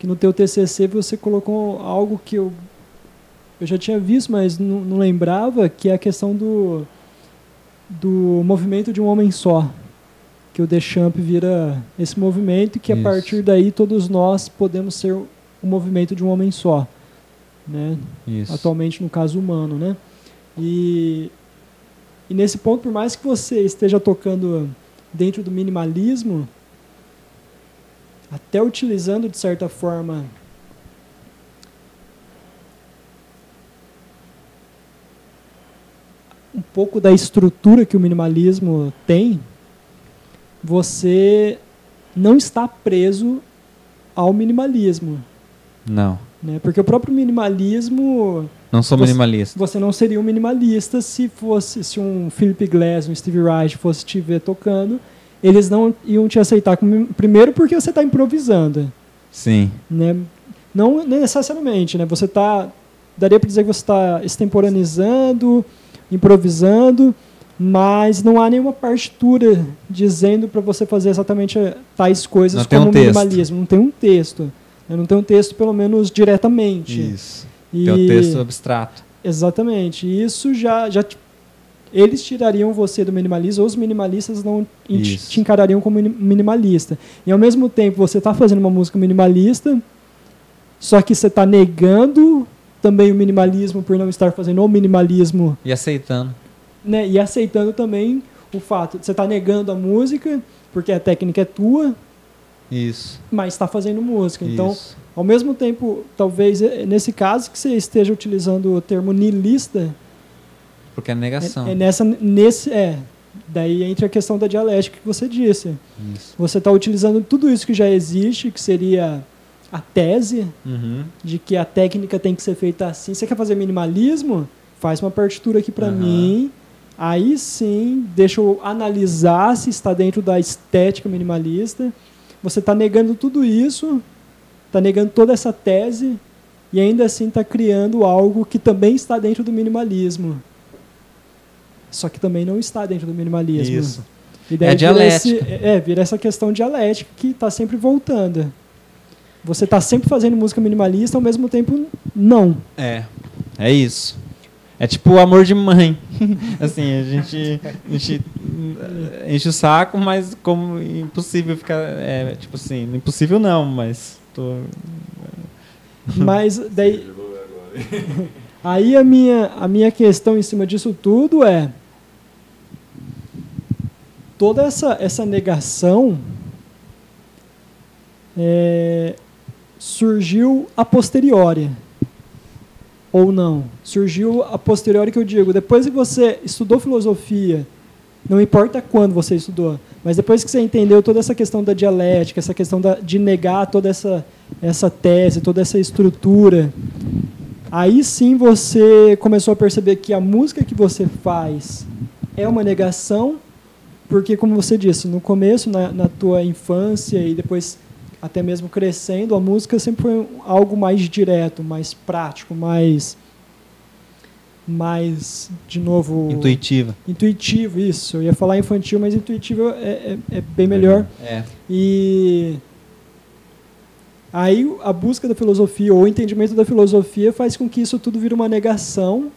que no teu TCC você colocou algo que eu eu já tinha visto, mas não, não lembrava, que é a questão do do movimento de um homem só. Que o Deschamps vira esse movimento e que a Isso. partir daí todos nós podemos ser o movimento de um homem só, né? Isso. atualmente no caso humano, né? E, e nesse ponto, por mais que você esteja tocando dentro do minimalismo, até utilizando de certa forma um pouco da estrutura que o minimalismo tem, você não está preso ao minimalismo, Não. Né? Porque o próprio minimalismo Não sou Você- minimalista. você não seria um minimalista se fosse se um Philip Glass, um Steve Reich fosse te ver tocando, eles não iam te aceitar como primeiro porque você está improvisando, Sim. né? Não necessariamente, né? Você tá daria para dizer que você está extemporaneizando, improvisando, mas não há nenhuma partitura dizendo para você fazer exatamente eh, tais coisas Não tem como um texto. minimalismo. Não tem um texto. Né? Não tem um texto, pelo menos diretamente. Isso. E- Tem o texto abstrato. Exatamente. E isso já, já te- eles tirariam você do minimalismo, os minimalistas não Isso. te encarariam como mini- minimalista. E ao mesmo tempo você está fazendo uma música minimalista, só que você está negando também o minimalismo por não estar fazendo o minimalismo, E aceitando. né? E aceitando também o fato de você estar negando a música porque a técnica é tua, Isso. mas está fazendo música. Então Isso. ao mesmo tempo, talvez eh, nesse caso que você esteja utilizando o termo niilista, Porque é negação. é, é nessa nesse é daí entra a questão da dialética que você disse. Isso. Você está utilizando tudo isso que já existe, que seria a tese Uhum. de que a técnica tem que ser feita assim. Você quer fazer minimalismo? Faz uma partitura aqui para Aham. mim. Aí sim, deixa eu analisar se está dentro da estética minimalista. Você está negando tudo isso, está negando toda essa tese e ainda assim está criando algo que também está dentro do minimalismo. Só que também não está dentro do minimalismo. Isso. E daí É vira dialética. esse- é, vira essa questão dialética que está sempre voltando. Você está sempre fazendo música minimalista, ao mesmo tempo, não. É. É isso. É tipo amor de mãe. assim, a gente, a gente enche o saco, mas como impossível ficar. É, tipo assim, impossível não, mas. Tô, Mas daí. Aí a minha, a minha questão em cima disso tudo é. Toda essa, essa negação é, surgiu a posteriori. Ou não. Surgiu a posteriori que eu digo. Depois que você estudou filosofia, não importa quando você estudou, mas depois que você entendeu toda essa questão da dialética, essa questão da, de negar toda essa, essa tese, toda essa estrutura, aí sim você começou a perceber que a música que você faz é uma negação, porque, como você disse, no começo, na, na tua infância e depois até mesmo crescendo, a música sempre foi algo mais direto, mais prático, mais mais de novo intuitiva. intuitivo isso eu ia falar infantil mas intuitivo é, é, é bem melhor É. e aí a busca da filosofia ou o entendimento da filosofia faz com que isso tudo vire uma negação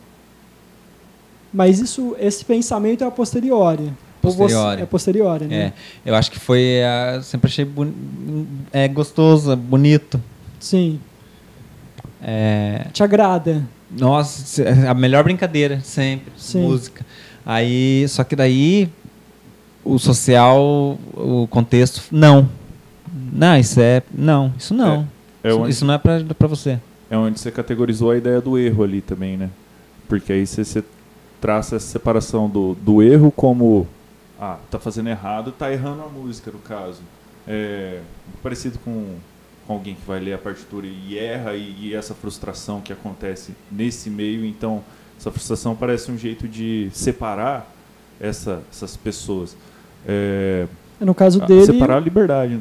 mas isso esse pensamento é a posteriori Posteriori. é posteriori né É. Eu acho que foi. ah, sempre achei boni- é, gostoso, bonito. sim É, te agrada Nossa, a melhor brincadeira, sempre. Sim. Música. Aí, só que daí, o social, o contexto, não. Não, isso é. Não, isso não. É isso, onde, isso não é pra, pra você. é onde você categorizou a ideia do erro ali também, né? Porque aí você, você traça essa separação do, do erro como. Ah, tá fazendo errado, tá errando a música, no caso. É parecido com, com alguém que vai ler a partitura e erra, e, e essa frustração que acontece nesse meio, então essa frustração parece um jeito de separar essa, essas pessoas. É, No caso dele, Separar a liberdade.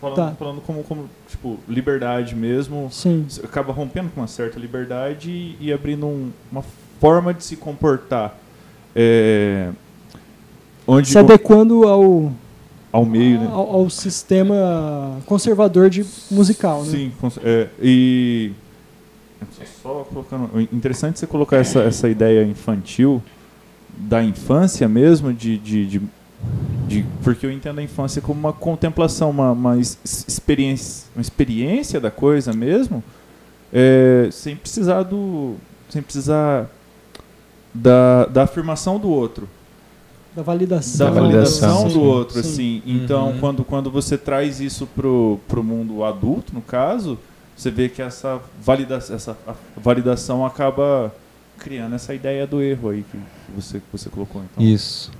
Falando, Tá. falando como, como, tipo, liberdade mesmo. sim, acaba rompendo com uma certa liberdade e, e abrindo um- uma forma de se comportar. é, onde se adequando ao, ao meio, né? ao, ao sistema conservador de musical, né? Sim, cons- é, e só, colocando, interessante você colocar essa, essa ideia infantil da infância mesmo de, de, de, de- porque eu entendo a infância como uma contemplação, uma, uma experiência, uma experiência da coisa mesmo, é, sem precisar do, sem precisar da, da afirmação do outro Da validação. da Da validação validação, do outro, sim. assim. Então, Uhum. quando, quando você traz isso pro, pro mundo adulto, no caso, você vê que essa, valida essa validação acaba criando essa ideia do erro aí que, você, que você colocou. Então. Isso.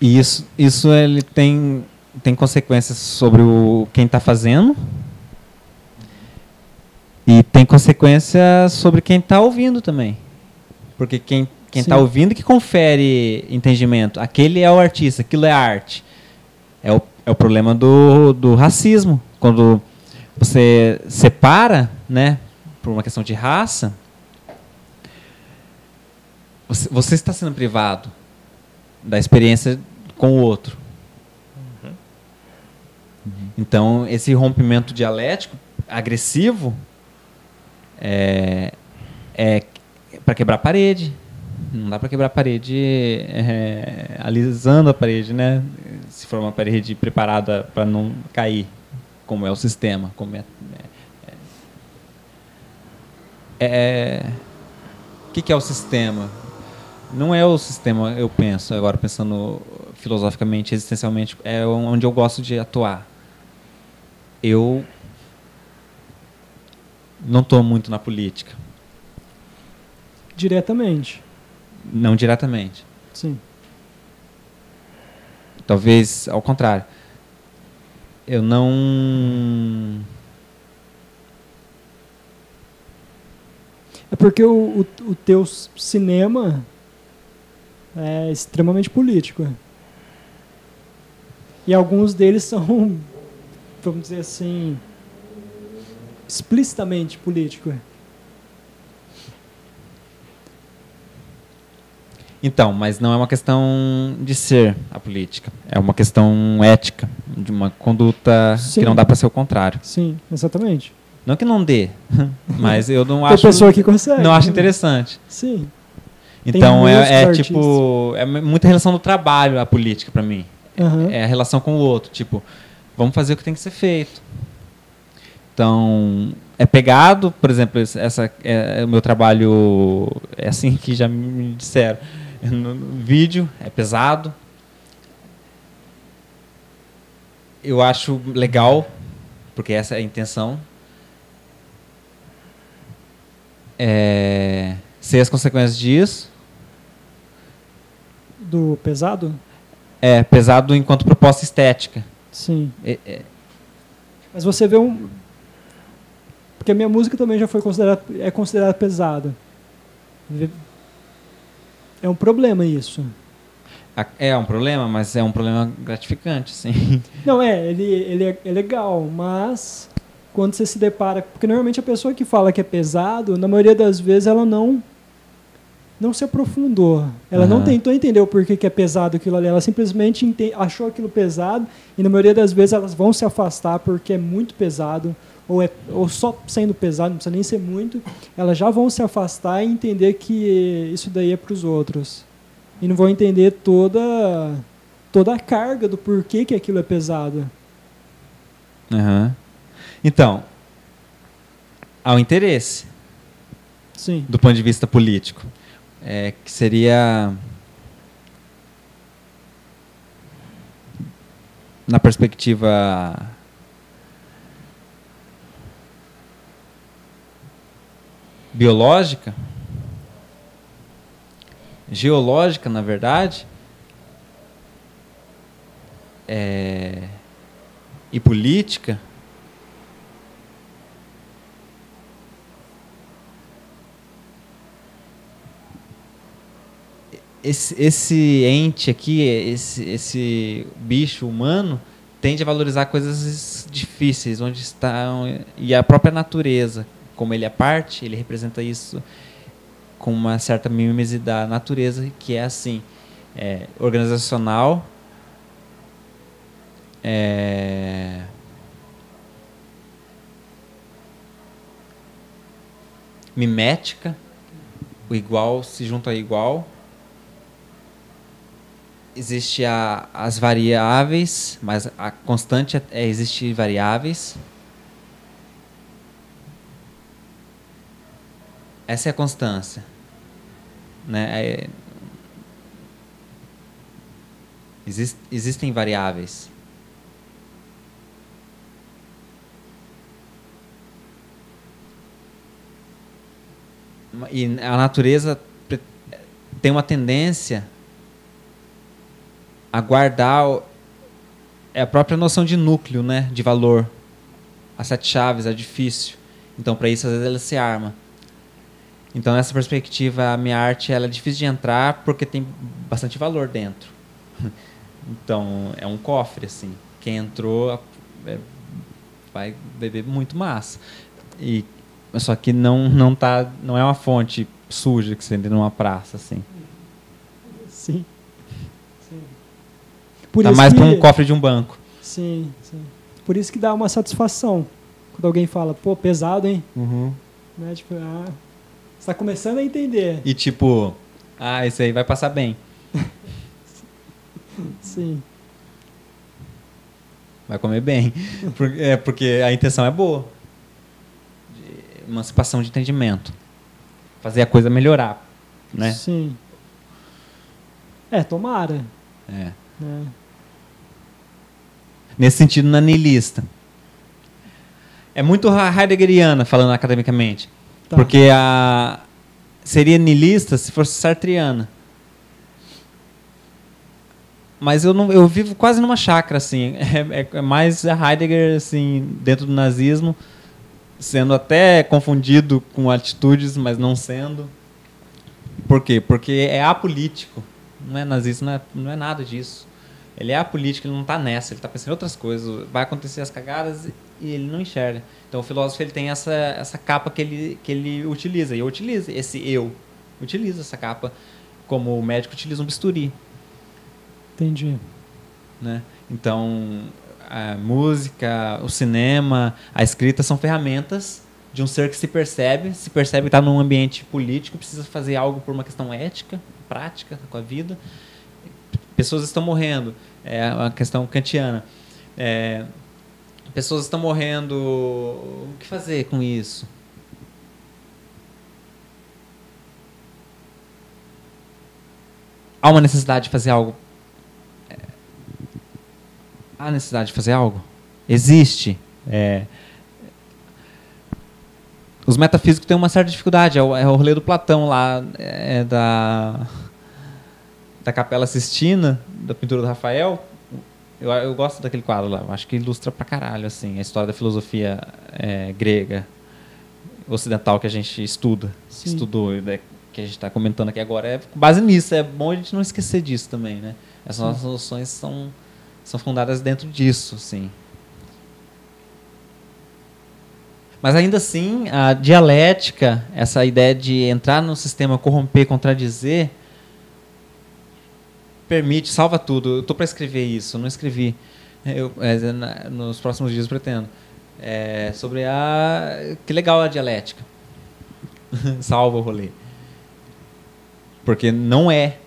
E isso, isso ele tem, tem consequências sobre o, quem está fazendo e tem consequências sobre quem está ouvindo também. Porque quem quem está ouvindo que confere entendimento. Aquele é o artista, aquilo é arte. É o, é o problema do, do racismo. Quando você separa, né, por uma questão de raça, você, você está sendo privado da experiência com o outro. Então, esse rompimento dialético agressivo é, é para quebrar parede. Não dá para quebrar parede é, alisando a parede, né? Se for uma parede preparada para não cair, como é o sistema, como é, é, é o que, que é o sistema? Não é o sistema, eu penso, agora pensando filosoficamente, existencialmente, é onde eu gosto de atuar. Eu não estou muito na política, Diretamente. Não diretamente. Sim. Talvez ao contrário. Eu não. É porque o, o, o teu cinema é extremamente político. E alguns deles são, vamos dizer assim, explicitamente político. Então, mas não é uma questão de ser a política. É uma questão ética, de uma conduta Sim. que não dá para ser o contrário. Sim, exatamente. Não que não dê, mas eu não Tem acho. pessoa que consegue. não acho né? interessante. Sim. Então é, é tipo é muita relação do trabalho a política para mim. Aham. É a relação com o outro, tipo, vamos fazer o que tem que ser feito. Então, é pegado, por exemplo, essa é, é o meu trabalho é assim que já me disseram. No, no vídeo é pesado. Eu acho legal, porque essa é a intenção. É, sei as consequências disso. Do pesado? É pesado enquanto proposta estética. Sim. É- é- Mas você vê um. Porque a minha música também já foi considerada, é considerada pesada. É um problema isso. É um problema, mas é um problema gratificante, sim. Não, é, ele, ele é, é legal, mas quando você se depara. Porque normalmente a pessoa que fala que é pesado, na maioria das vezes ela não. Não se aprofundou. Ela não Aham. tentou entender o porquê que é pesado aquilo ali. Ela simplesmente ente- achou aquilo pesado e na maioria das vezes elas vão se afastar porque é muito pesado ou, é, ou só sendo pesado, não precisa nem ser muito. Elas já vão se afastar e entender que isso daí é para os outros. E não vão entender toda, toda a carga do porquê que aquilo é pesado. Aham. Então, há um interesse Sim. do ponto de vista político, é, que seria na perspectiva biológica, geológica, na verdade, é, e política, esse, esse ente aqui, esse, esse bicho humano, tende a valorizar coisas difíceis, onde estão. E a própria natureza, como ele é parte, ele representa isso com uma certa mimese da natureza, que é assim: é, organizacional, é, mimética, o igual se junta a igual. Existe a, as variáveis, mas a constante é, é existe variáveis. Essa é a constância. Né? É, exist, existem variáveis. E a natureza tem uma tendência a guardar é a própria noção de núcleo, né, de valor. As sete chaves, é difícil. Então, para isso, às vezes, ela se arma. Então, nessa perspectiva, a minha arte ela é difícil de entrar porque tem bastante valor dentro. Então, é um cofre, assim. Quem entrou é, vai beber muito massa. E só que não não tá, não é uma fonte suja que você entra numa praça assim. Sim. sim. Por tá mais que... para um cofre de um banco. Sim, sim. Por isso que dá uma satisfação quando alguém fala, pô, pesado, hein? Uhum. Né? Tipo, ah, você tá começando a entender. E tipo, ah, esse aí vai passar bem. sim. Vai comer bem. É porque a intenção é boa emancipação de entendimento. Fazer a coisa melhorar, né? Sim. É, tomara. É. é. Nesse sentido, na niilista. É muito heideggeriana, falando academicamente. Tá. Porque a seria niilista se fosse sartriana. Mas eu não, eu vivo quase numa chácara assim. É, é, é mais Heidegger assim dentro do nazismo sendo até confundido com atitudes, mas não sendo. Por quê? Porque é apolítico. Não é nazista, não é, não é nada disso. Ele é apolítico, ele não está nessa, ele está pensando em outras coisas. Vai acontecer as cagadas e ele não enxerga. Então o filósofo ele tem essa, essa capa que ele, que ele utiliza. E eu utilizo esse eu. Utiliza essa capa como o médico utiliza um bisturi. Entendi. Né? Então, a música, o cinema, a escrita são ferramentas de um ser que se percebe, se percebe que está num ambiente político, precisa fazer algo por uma questão ética, prática com a vida. Pessoas estão morrendo, é uma questão kantiana. É, pessoas estão morrendo, o que fazer com isso? Há uma necessidade de fazer algo há necessidade de fazer algo? Existe. É, os metafísicos têm uma certa dificuldade. É o, é rolê do Platão lá, é, da, da Capela Sistina, da pintura do Rafael. Eu, eu gosto daquele quadro lá. Acho que ilustra pra caralho assim, a história da filosofia é, grega, ocidental que a gente estuda, Sim. estudou, né, que a gente está comentando aqui agora. É base nisso. É bom a gente não esquecer disso também, né? Essas nossas noções são são fundadas dentro disso, sim. Mas ainda assim, a dialética, essa ideia de entrar no sistema, corromper, contradizer, permite, salva tudo. Eu estou para escrever isso, não escrevi. Eu, é, nos próximos dias pretendo. É, sobre a. Que legal a dialética. salva o rolê. Porque não é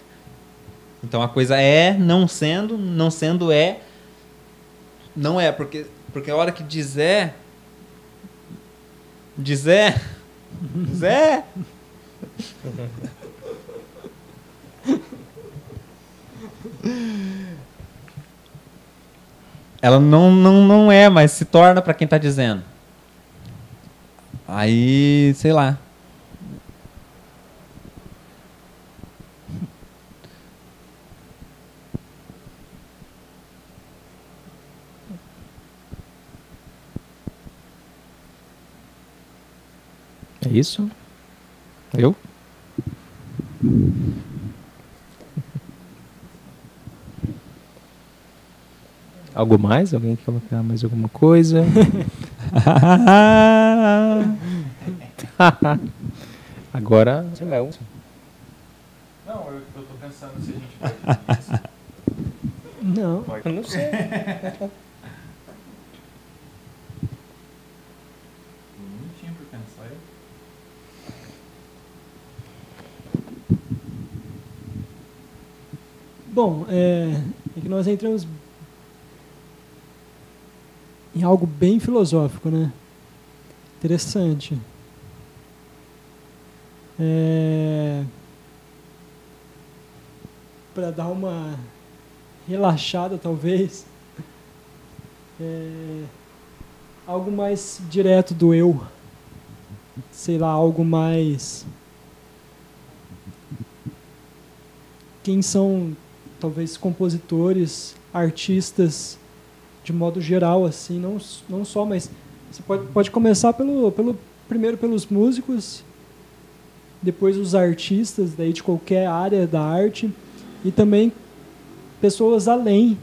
então a coisa é não sendo, não sendo é. Não é, porque, porque a hora que dizer. Dizer. Dizer. Ela não, não, não é, mas se torna para quem está dizendo. Aí, sei lá. É isso? Eu? Algo mais? Alguém quer colocar mais alguma coisa? Agora. Não, eu, eu tô pensando se a gente vai. Não. Eu não sei. Não tinha por pensar aí. Bom, é, é que nós entramos em algo bem filosófico, né? Interessante. É, Para dar uma relaxada, talvez, é, algo mais direto do eu, sei lá, algo mais. Quem são talvez compositores, artistas de modo geral assim, não não só, mas você pode, pode começar pelo, pelo primeiro pelos músicos, depois os artistas daí de qualquer área da arte e também pessoas além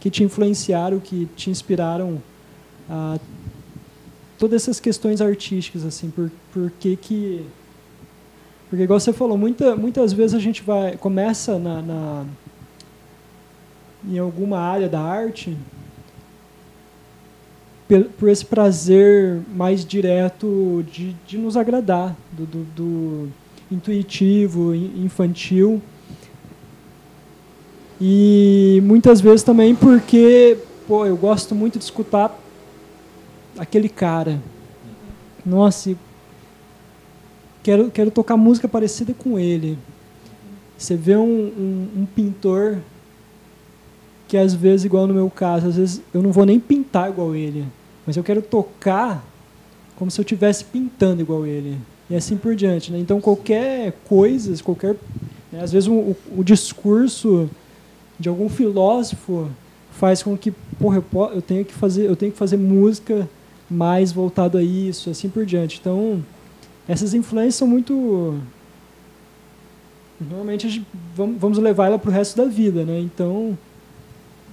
que te influenciaram, que te inspiraram a todas essas questões artísticas assim, por por que que porque igual você falou, muita, muitas vezes a gente vai começa na, na em alguma área da arte por esse prazer mais direto de, de nos agradar, do, do, do intuitivo, in- infantil. E muitas vezes também porque, pô, eu gosto muito de escutar aquele cara. Nossa, quero, quero tocar música parecida com ele. Você vê um, um, um pintor que às vezes, igual no meu caso, às vezes eu não vou nem pintar igual ele, mas eu quero tocar como se eu estivesse pintando igual ele. E assim por diante. Né? Então qualquer coisa, qualquer. né, às vezes o, o, discurso de algum filósofo faz com que, porra, eu, tenho que fazer, eu tenho que fazer música mais voltado a isso, assim por diante. Então, essas influências são muito normalmente vamos levar ela para o resto da vida, né? Então,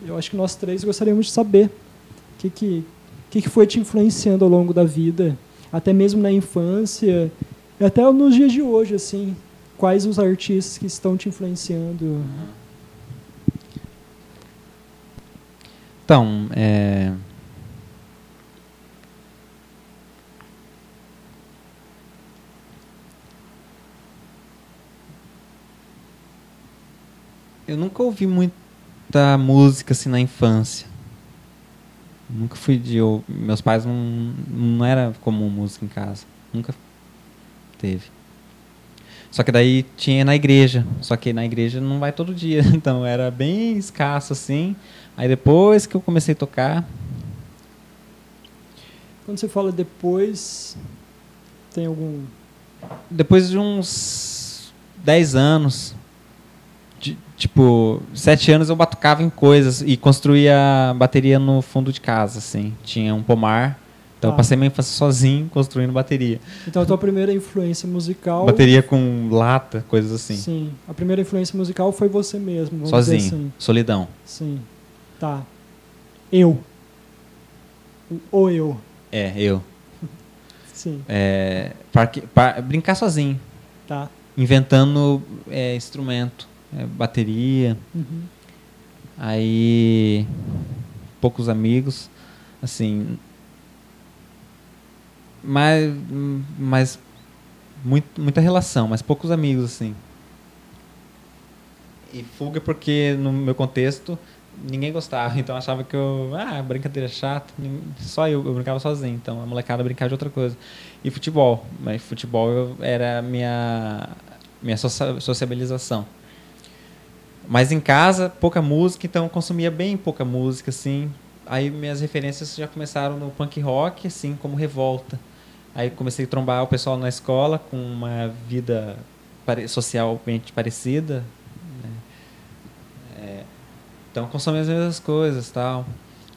eu acho que nós três gostaríamos de saber o que que, que que foi te influenciando ao longo da vida, até mesmo na infância, até nos dias de hoje, assim, quais os artistas que estão te influenciando? Então, é... Eu nunca ouvi muita música assim na infância. Nunca fui de. ou- Meus pais não, não era comum música em casa. Nunca teve. Só que daí tinha na igreja. Só que na igreja não vai todo dia. Então era bem escasso assim. Aí depois que eu comecei a tocar, Quando você fala depois, tem algum depois de uns 10 anos, tipo, 7 anos eu batucava em coisas e construía bateria no fundo de casa, assim. Tinha um pomar. Então eu Tá. passei minha infância sozinho construindo bateria. Então a tua primeira influência musical Bateria com lata, coisas assim. Sim. A primeira influência musical foi você mesmo, vamos sozinho. assim. Solidão. Sim. Tá. Eu. O- O eu. É, eu. Sim. É, brincar sozinho. Tá. Inventando é, instrumento. É, bateria. Uhum. Aí poucos amigos, assim, mas, mas muito, muita relação, mas poucos amigos assim. E fuga porque no meu contexto ninguém gostava, então achava que eu, ah, brincadeira chata, só eu, eu brincava sozinho, então a molecada brincava de outra coisa. E futebol, mas futebol era a minha minha socia- sociabilização. Mas em casa, pouca música, então consumia bem pouca música, assim. Aí minhas referências já começaram no punk rock, assim, como Revolta. Aí comecei a trombar o pessoal na escola com uma vida pare- socialmente parecida. né? É, então consumia as mesmas coisas tal.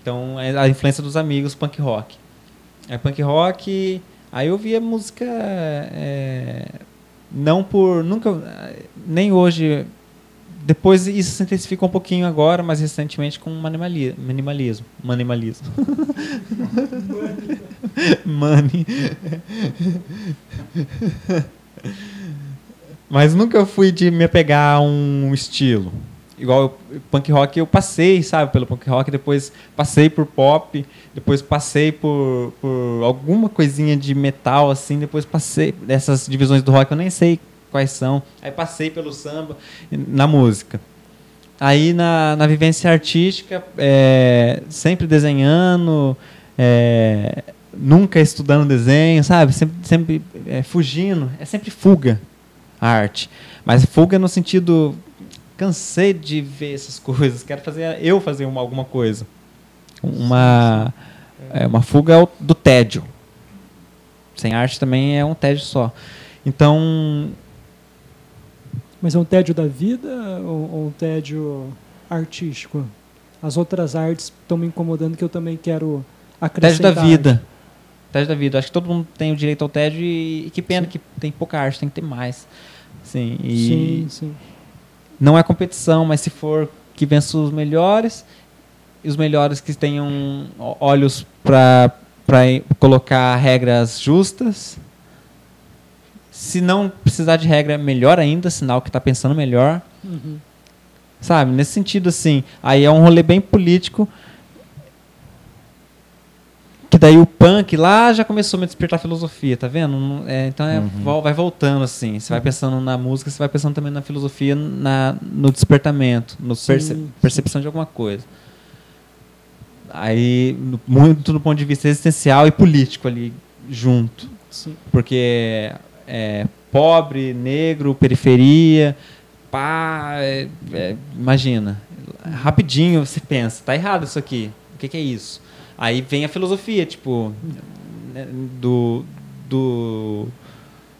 Então é a influência dos amigos punk rock. Aí punk rock, aí eu via música é, não por nunca nem hoje depois isso se intensificou um pouquinho agora, mas recentemente com minimali- minimalismo. Minimalismo. Money. Mas nunca fui de me apegar a um estilo. Igual punk rock, eu passei, sabe, pelo punk rock, depois passei por pop, depois passei por, por alguma coisinha de metal, assim, depois passei dessas divisões do rock, eu nem sei quais são. Aí passei pelo samba, na música. Aí na, na vivência artística, é, sempre desenhando, é, nunca estudando desenho, sabe? Sempre, sempre é, fugindo. É sempre fuga a arte. Mas fuga no sentido. Cansei de ver essas coisas, quero fazer eu fazer uma, alguma coisa. Uma, é, uma fuga do tédio. Sem arte também é um tédio só. Então, Mas é um tédio da vida ou, ou um tédio artístico? As outras artes estão me incomodando que eu também quero tédio acrescentar. da vida. Tédio da vida. Acho que todo mundo tem o direito ao tédio e, e que pena que tem pouca arte, tem que ter mais. Sim, Sim, sim. não é competição, mas se for que vença os melhores e os melhores que tenham olhos para colocar regras justas. Se não precisar de regra, melhor ainda, sinal que está pensando melhor. Uhum. Sabe? Nesse sentido, assim. Aí é um rolê bem político. Que daí o punk lá já começou a me despertar a filosofia, tá vendo? É, então é, Uhum. vai voltando, assim. Você vai pensando na música, você vai pensando também na filosofia, na, no despertamento, no Sim, perce- sim. percepção de alguma coisa. Aí, no- muito do ponto de vista existencial e político ali junto Sim. porque é, pobre, negro, periferia, pá, é- é, imagina, rapidinho você pensa, tá errado isso aqui, o que, que é isso? Aí vem a filosofia, tipo, né, do, do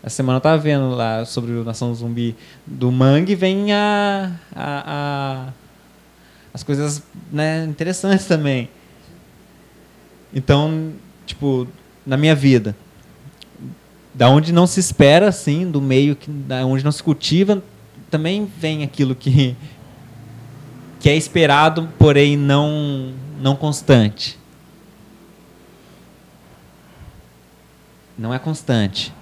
a semana eu tava vendo lá sobre o Nação Zumbi do Mangue, vem a, a, a- as coisas né, interessantes também. Então, tipo, na minha vida, da onde não se espera, assim, do meio que da onde não se cultiva, também vem aquilo que que é esperado, porém não não constante. Não é constante.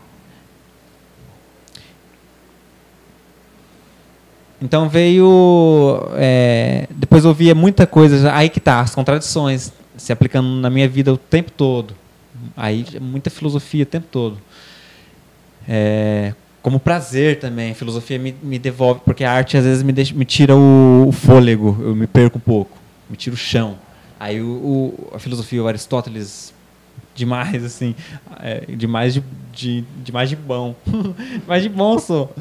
Então veio. é, depois eu via muita coisa. Aí que tá, as contradições se aplicando na minha vida o tempo todo. Aí muita filosofia o tempo todo. É, como prazer também. A filosofia me, me devolve, porque a arte às vezes me, deixa, me tira o, o fôlego, eu me perco um pouco, me tira o chão. Aí o, o- a filosofia, o Aristóteles, demais, assim, é, demais de, de, demais de bom. demais de bom, sou.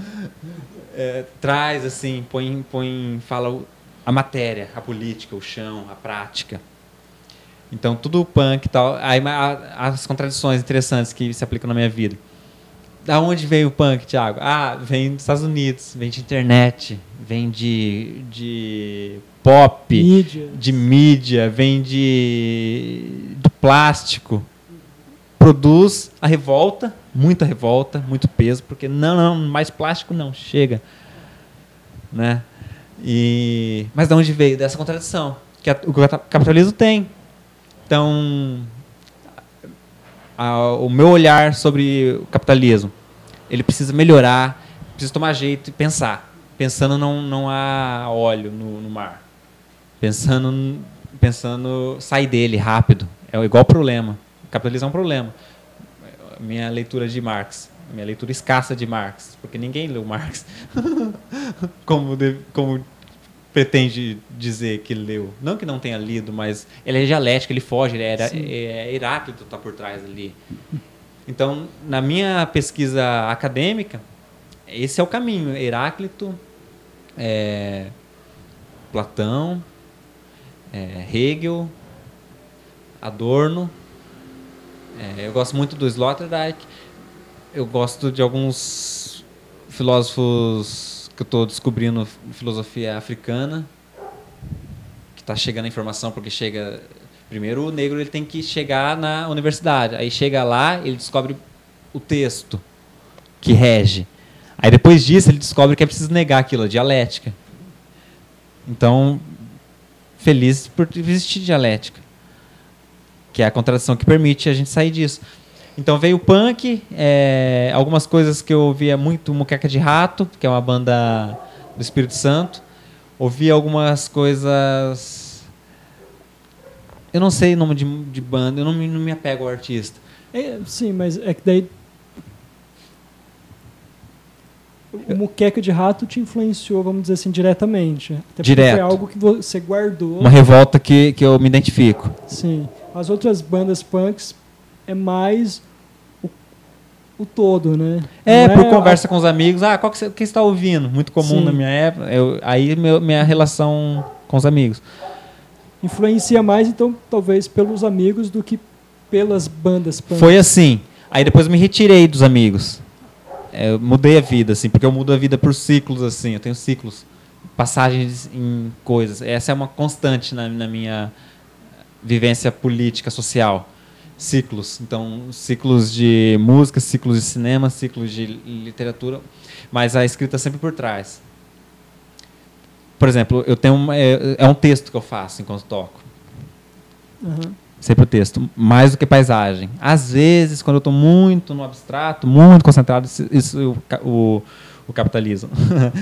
É, traz, assim, põe, põe, fala a matéria, a política, o chão, a prática. Então, tudo punk e tal. Aí as contradições interessantes que se aplicam na minha vida. Da onde veio o punk, Thiago? Ah, vem dos Estados Unidos, vem de internet, vem de, de pop, Mídia. de mídia, vem de do plástico. Produz a revolta, muita revolta, muito peso, porque não, não, mais plástico não, chega. Né? E, mas de onde veio? Dessa contradição que a- o capitalismo tem. Então, a- o meu olhar sobre o capitalismo, ele precisa melhorar, precisa tomar jeito e pensar. Pensando não, não há óleo no, no mar. Pensando, pensando sair dele rápido. É igual problema. O capitalismo é um problema. Minha leitura de Marx, minha leitura escassa de Marx, porque ninguém leu Marx. como, de- como pretende dizer que leu. Não que não tenha lido, mas ele é dialético, ele foge, ele era, Sim. é, Heráclito está por trás ali. Então, na minha pesquisa acadêmica, esse é o caminho. Heráclito, é, Platão, é, Hegel, Adorno. É, eu gosto muito do Sloterdijk. Eu gosto de alguns filósofos que eu estou descobrindo filosofia africana, que está chegando a informação porque chega primeiro o negro ele tem que chegar na universidade, aí chega lá ele descobre o texto que rege, aí depois disso ele descobre que é preciso negar aquilo, a dialética. Então, feliz por existir dialética, que é a contradição que permite a gente sair disso. Então veio o punk, é, algumas coisas que eu ouvia muito, Muqueca de Rato, que é uma banda do Espírito Santo. Ouvi algumas coisas. Eu não sei o nome de, de banda, eu não me, não me apego ao artista. É, sim, mas é que daí. O muqueca de rato te influenciou, vamos dizer assim, diretamente. Até Direto. Foi algo que você guardou. Uma revolta que, que eu me identifico. Sim. As outras bandas punks é mais o todo, né? É, Não por a- conversa com os amigos. Ah, qual que você está ouvindo? Muito comum Sim. na minha época. Eu, aí meu, minha relação com os amigos. Influencia mais, então, talvez pelos amigos do que pelas bandas punks. Foi assim. Aí depois eu me retirei dos amigos. É, Eu mudei a vida, assim, porque eu mudo a vida por ciclos, assim. Eu tenho ciclos, passagens em coisas. Essa é uma constante na, na minha vivência política, social. Ciclos. Então, ciclos de música, ciclos de cinema, ciclos de literatura, mas a escrita sempre por trás. Por exemplo, eu tenho uma, é, é um texto que eu faço enquanto toco. Aham. Sempre o texto, mais do que paisagem. Às vezes, quando eu estou muito no abstrato, muito concentrado, isso, o, o, o capitalismo,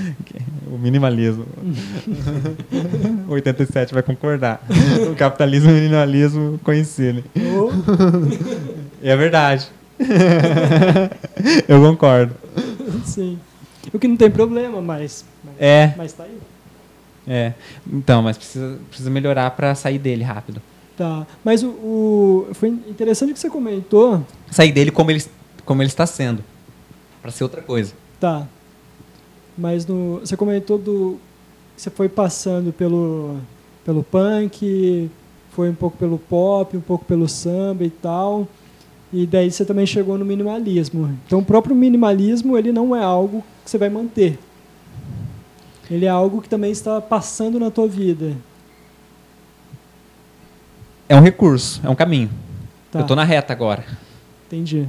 o minimalismo. o 87 vai concordar. O capitalismo e o minimalismo coincidem. E é verdade. eu concordo. sim. O que não tem problema, mas. Mas, É, mas tá aí. é. Então, mas precisa, precisa melhorar para sair dele rápido. Tá. Mas o, o- Foi interessante que você comentou. Sair dele como ele, como ele está sendo. Para ser outra coisa. Tá. Mas no, você comentou do. Você foi passando pelo, pelo punk, foi um pouco pelo pop, um pouco pelo samba e tal. E daí você também chegou no minimalismo. Então o próprio minimalismo ele não é algo que você vai manter. Ele é algo que também está passando na tua vida. É um recurso, é um caminho. Tá. Eu tô na reta agora. Entendi.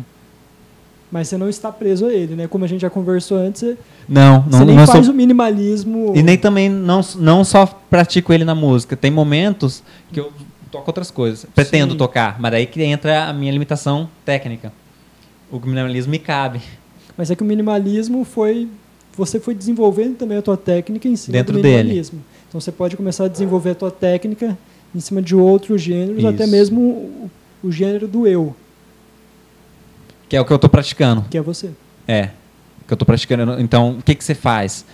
Mas você não está preso a ele, né? Como a gente já conversou antes, você, Não, você não, nem não faz sou, o minimalismo. E nem também não, não só pratico ele na música. Tem momentos que eu toco outras coisas. Pretendo Sim. tocar, mas daí que entra a minha limitação técnica. O minimalismo me cabe. Mas é que o minimalismo foi. Você foi desenvolvendo também a tua técnica em cima Dentro do dele. minimalismo. Então você pode começar a desenvolver a tua técnica em cima de outros gêneros, Isso. até mesmo o, o gênero do eu, Que é o que eu tô praticando. que é você. É. Que eu tô praticando. Então, o que, que você faz?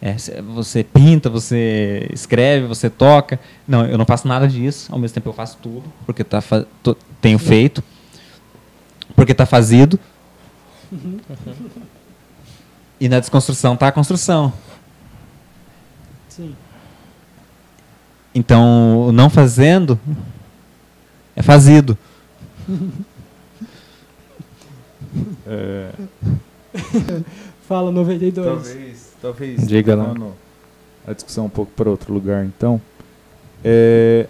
É, cê- você pinta, você escreve, você toca. Não, eu não faço nada disso. Ao mesmo tempo eu faço tudo, porque tá tô- tenho feito. Porque tá fazido. E na desconstrução tá a construção. Sim. Então, não fazendo é fazido. É, Fala 92. talvez, talvez Diga lá. a discussão um pouco para outro lugar, então. É,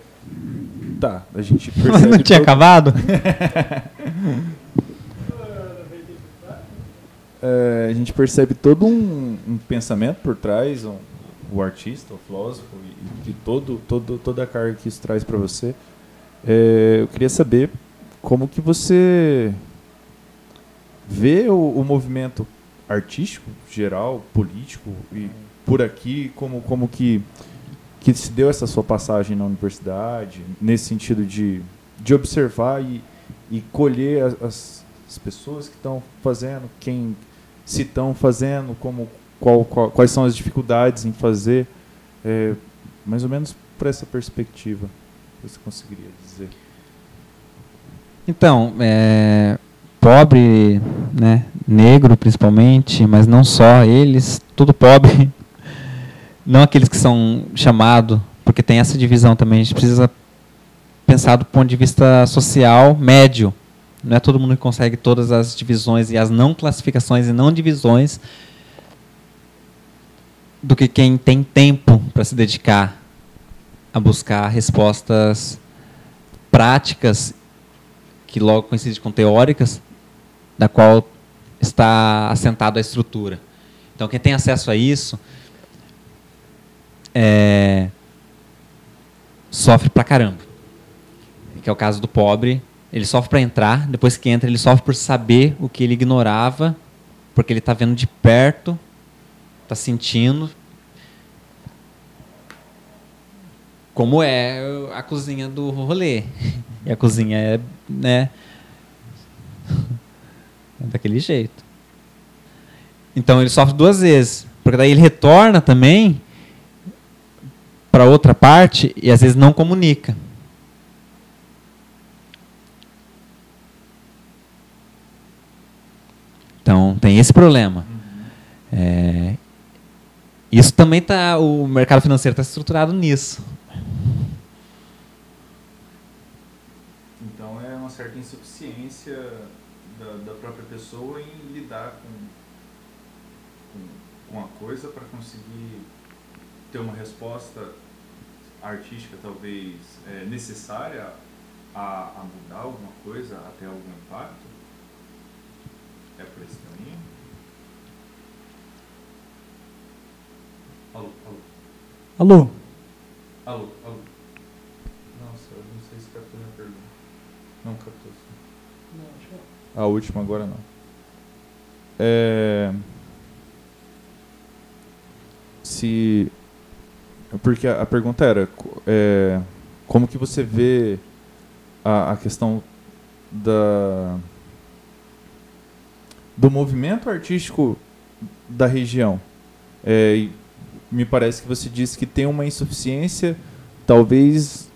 tá, a gente percebe. não tinha todo- acabado? é, a gente percebe todo um, um pensamento por trás, um- o artista, o filósofo e, e todo, todo, toda a carga que isso traz para você. É, eu queria saber como que você vê o, o movimento artístico geral, político e por aqui, como, como que, que se deu essa sua passagem na universidade, nesse sentido de, de observar e, e colher as, as- as pessoas que estão fazendo, quem se estão fazendo, como, qual, qual- quais são as dificuldades em fazer, é, mais ou menos por essa perspectiva, você conseguiria dizer. Então, é, pobre, né, negro principalmente, mas não só eles, tudo pobre. Não aqueles que são chamados, porque tem essa divisão também. A gente precisa pensar do ponto de vista social médio. Não é todo mundo que consegue todas as divisões e as não classificações e não divisões do que quem tem tempo para se dedicar a buscar respostas práticas que logo coincidem com teóricas, da qual está assentado a estrutura. Então, quem tem acesso a isso, é, sofre pra caramba. Que é o caso do pobre. Ele sofre para entrar, depois que entra, ele sofre por saber o que ele ignorava, porque ele está vendo de perto, está sentindo. Como é a cozinha do rolê. E a cozinha é, né? É daquele jeito. Então ele sofre duas vezes. Porque daí ele retorna também para outra parte e às vezes não comunica. Então tem esse problema. É, isso também tá, o mercado financeiro está estruturado nisso. Então é uma certa insuficiência da, da própria pessoa em lidar com, com, com a coisa para conseguir ter uma resposta artística talvez é, necessária a, a mudar alguma coisa, até algum impacto. É por esse caminho? Alô, alô. Alô? Alô, alô. Nossa, eu não sei se captou minha pergunta. Não captou. sim. A última agora não. É... Se... Porque a, pergunta era é, como que você vê a, a questão da do movimento artístico da região. É, e me parece que você disse que tem uma insuficiência, talvez,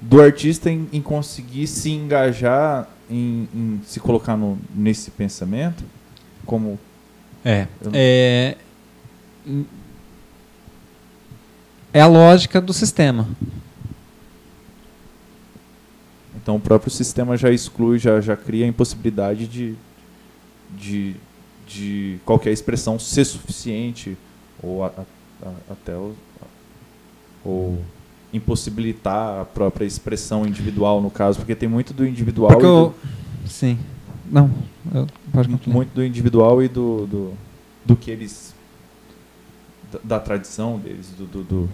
do artista em, em conseguir se engajar, em, em se colocar no, nesse pensamento, como É. Eu É, é a lógica do sistema. então o próprio sistema já exclui, já, já cria a impossibilidade de, de, de qualquer expressão ser suficiente ou a- a- até o, ou impossibilitar a própria expressão individual no caso, porque tem muito do individual Porque e do- eu, sim. Não, eu, pode continuar. muito do individual e do, do, do que eles. Da, da tradição deles, do, do, do,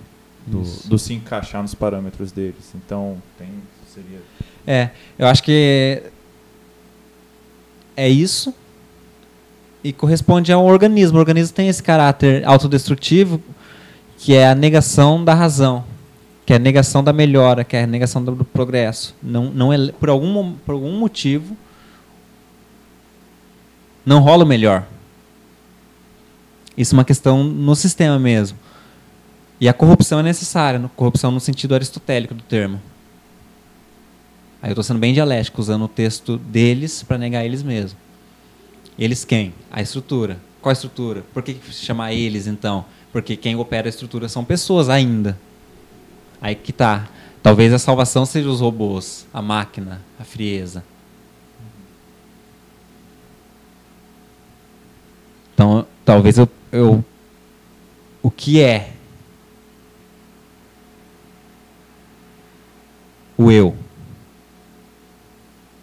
do, do se encaixar nos parâmetros deles. Então, tem. Seria. É, eu acho que é isso e corresponde ao organismo. O organismo tem esse caráter autodestrutivo que é a negação da razão, que é a negação da melhora, que é a negação do, do progresso. Não, não é por algum por algum motivo não rola o melhor. Isso é uma questão no sistema mesmo. E a corrupção é necessária, corrupção no sentido aristotélico do termo. Aí eu estou sendo bem dialético, usando o texto deles para negar eles mesmos. Eles quem? A estrutura. Qual a estrutura? Por que chamar eles então? Porque quem opera a estrutura são pessoas ainda. Aí que tá. Talvez a salvação seja os robôs, a máquina, a frieza. Então, talvez eu, eu o que é o eu?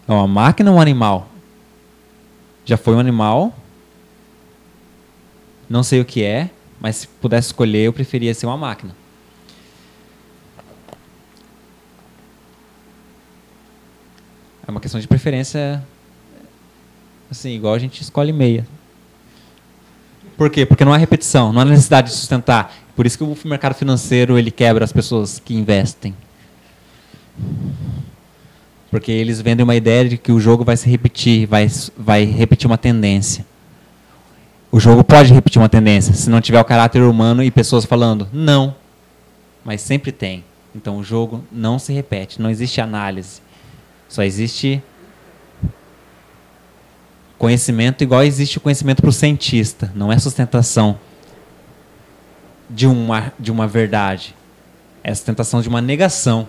É uma máquina ou um animal? Já foi um animal. Não sei o que é, mas se pudesse escolher, eu preferia ser uma máquina. É uma questão de preferência, assim, igual a gente escolhe meia. Por quê? Porque não há repetição, não há necessidade de sustentar. Por isso que o mercado financeiro ele quebra as pessoas que investem. Porque eles vendem uma ideia de que o jogo vai se repetir, vai, vai repetir uma tendência. O jogo pode repetir uma tendência, se não tiver o caráter humano e pessoas falando não. Mas sempre tem. Então o jogo não se repete, não existe análise. Só existe conhecimento igual existe o conhecimento para o cientista. Não é sustentação de uma, de uma verdade. É sustentação de uma negação.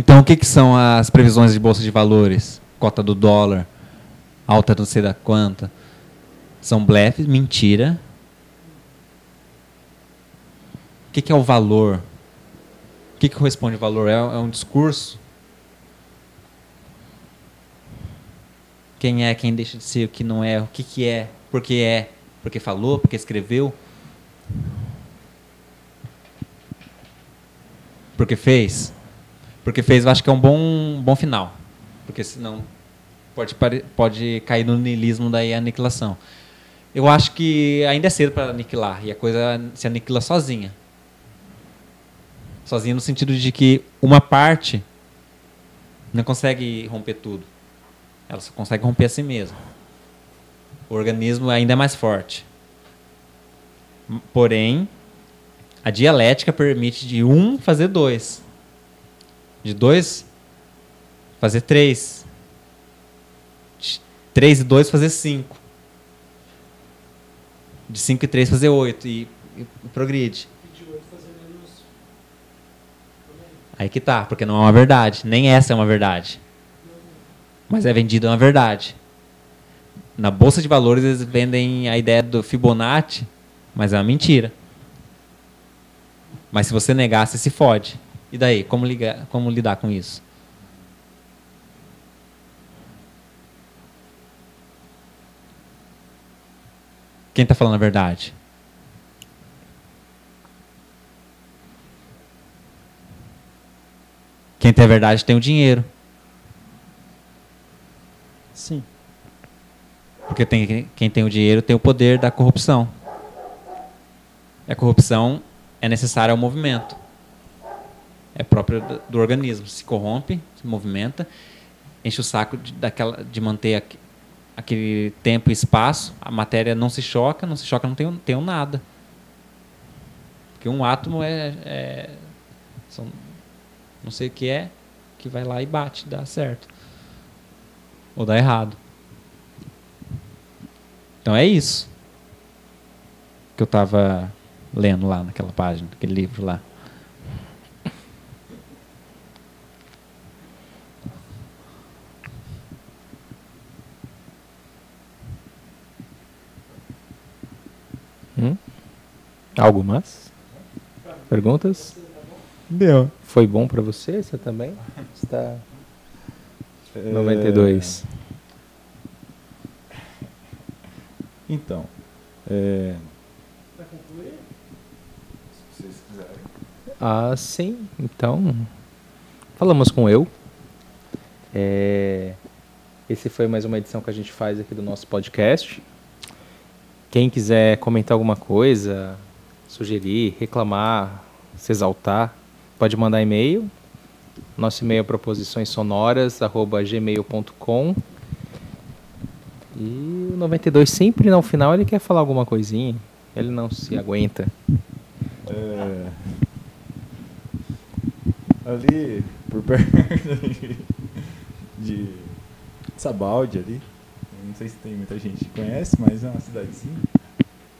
Então, o que, que são as previsões de bolsa de valores? Cota do dólar, alta não sei da quanta. São blefes, mentira. O que, que é o valor? O que, que corresponde ao valor? É, é um discurso? Quem é, quem deixa de ser, o que não é, o que, que é, porque é, porque falou, porque escreveu, porque fez? Porque fez, acho que é um bom, bom final. Porque senão pode, pode cair no niilismo daí a aniquilação. Eu acho que ainda é cedo para aniquilar e a coisa se aniquila sozinha. Sozinha no sentido de que uma parte não consegue romper tudo. Ela só consegue romper a si mesma. O organismo ainda é mais forte. Porém, a dialética permite de um fazer dois. De dois, fazer três. De três e dois, fazer cinco. De cinco e três, fazer oito. E, e progride. Aí que tá, porque não é uma verdade. Nem essa é uma verdade. Mas é vendido uma verdade. Na bolsa de valores eles vendem a ideia do Fibonacci, mas é uma mentira. Mas se você negar, você se fode. E daí? Como, ligar, como lidar com isso? Quem está falando a verdade? Quem tem a verdade tem o dinheiro. Sim. Porque tem, quem tem o dinheiro tem o poder da corrupção. E a corrupção é necessária ao movimento. É próprio do, organismo. Se corrompe, se movimenta, enche o saco de, daquela, de manter aqu, aquele tempo e espaço. A matéria não se choca, não se choca, não tem, tem um nada. Porque um átomo é, é são não sei o que é, que vai lá e bate, dá certo. Ou dá errado. Então é isso que eu estava lendo lá naquela página, naquele livro lá. Algo mais? Perguntas? Deu. Foi bom para você? Você também? Está 92. É... Então, é... se vocês quiserem. Ah, sim. Então, falamos com eu. É... Esse foi mais uma edição que a gente faz aqui do nosso podcast. Quem quiser comentar alguma coisa, sugerir, reclamar, se exaltar, pode mandar e-mail. Nosso e-mail é proposiçõessonoras@gmail.com. E o 92 sempre no final ele quer falar alguma coisinha. Ele não se aguenta. É... Ali, por perto de Sabaldi ali, não sei se tem muita gente que conhece, mas é uma cidadezinha.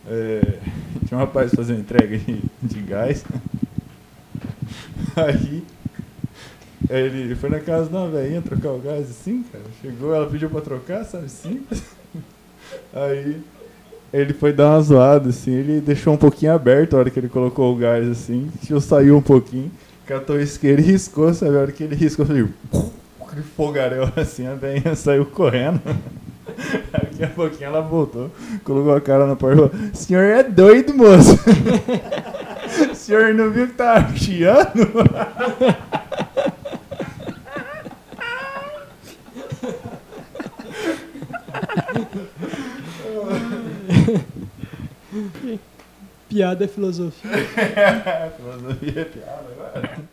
É... Tinha um rapaz fazendo entrega de, de gás. Aí ele foi na casa uma velhinha trocar o gás assim, cara. Chegou, ela pediu pra trocar, sabe, simples. Aí ele foi dar uma zoada, assim, ele deixou um pouquinho aberto a hora que ele colocou o gás assim, deixou saiu um pouquinho, catou o isqueiro e riscou, sabe? A hora que ele riscou, falei, aquele fogaréu assim, a velhinha saiu correndo. Daqui a pouquinho ela voltou, colocou a cara na porta e falou, senhor é doido, moço. O senhor não viu que tá chiando? Piada é filosofia. filosofia é piada agora.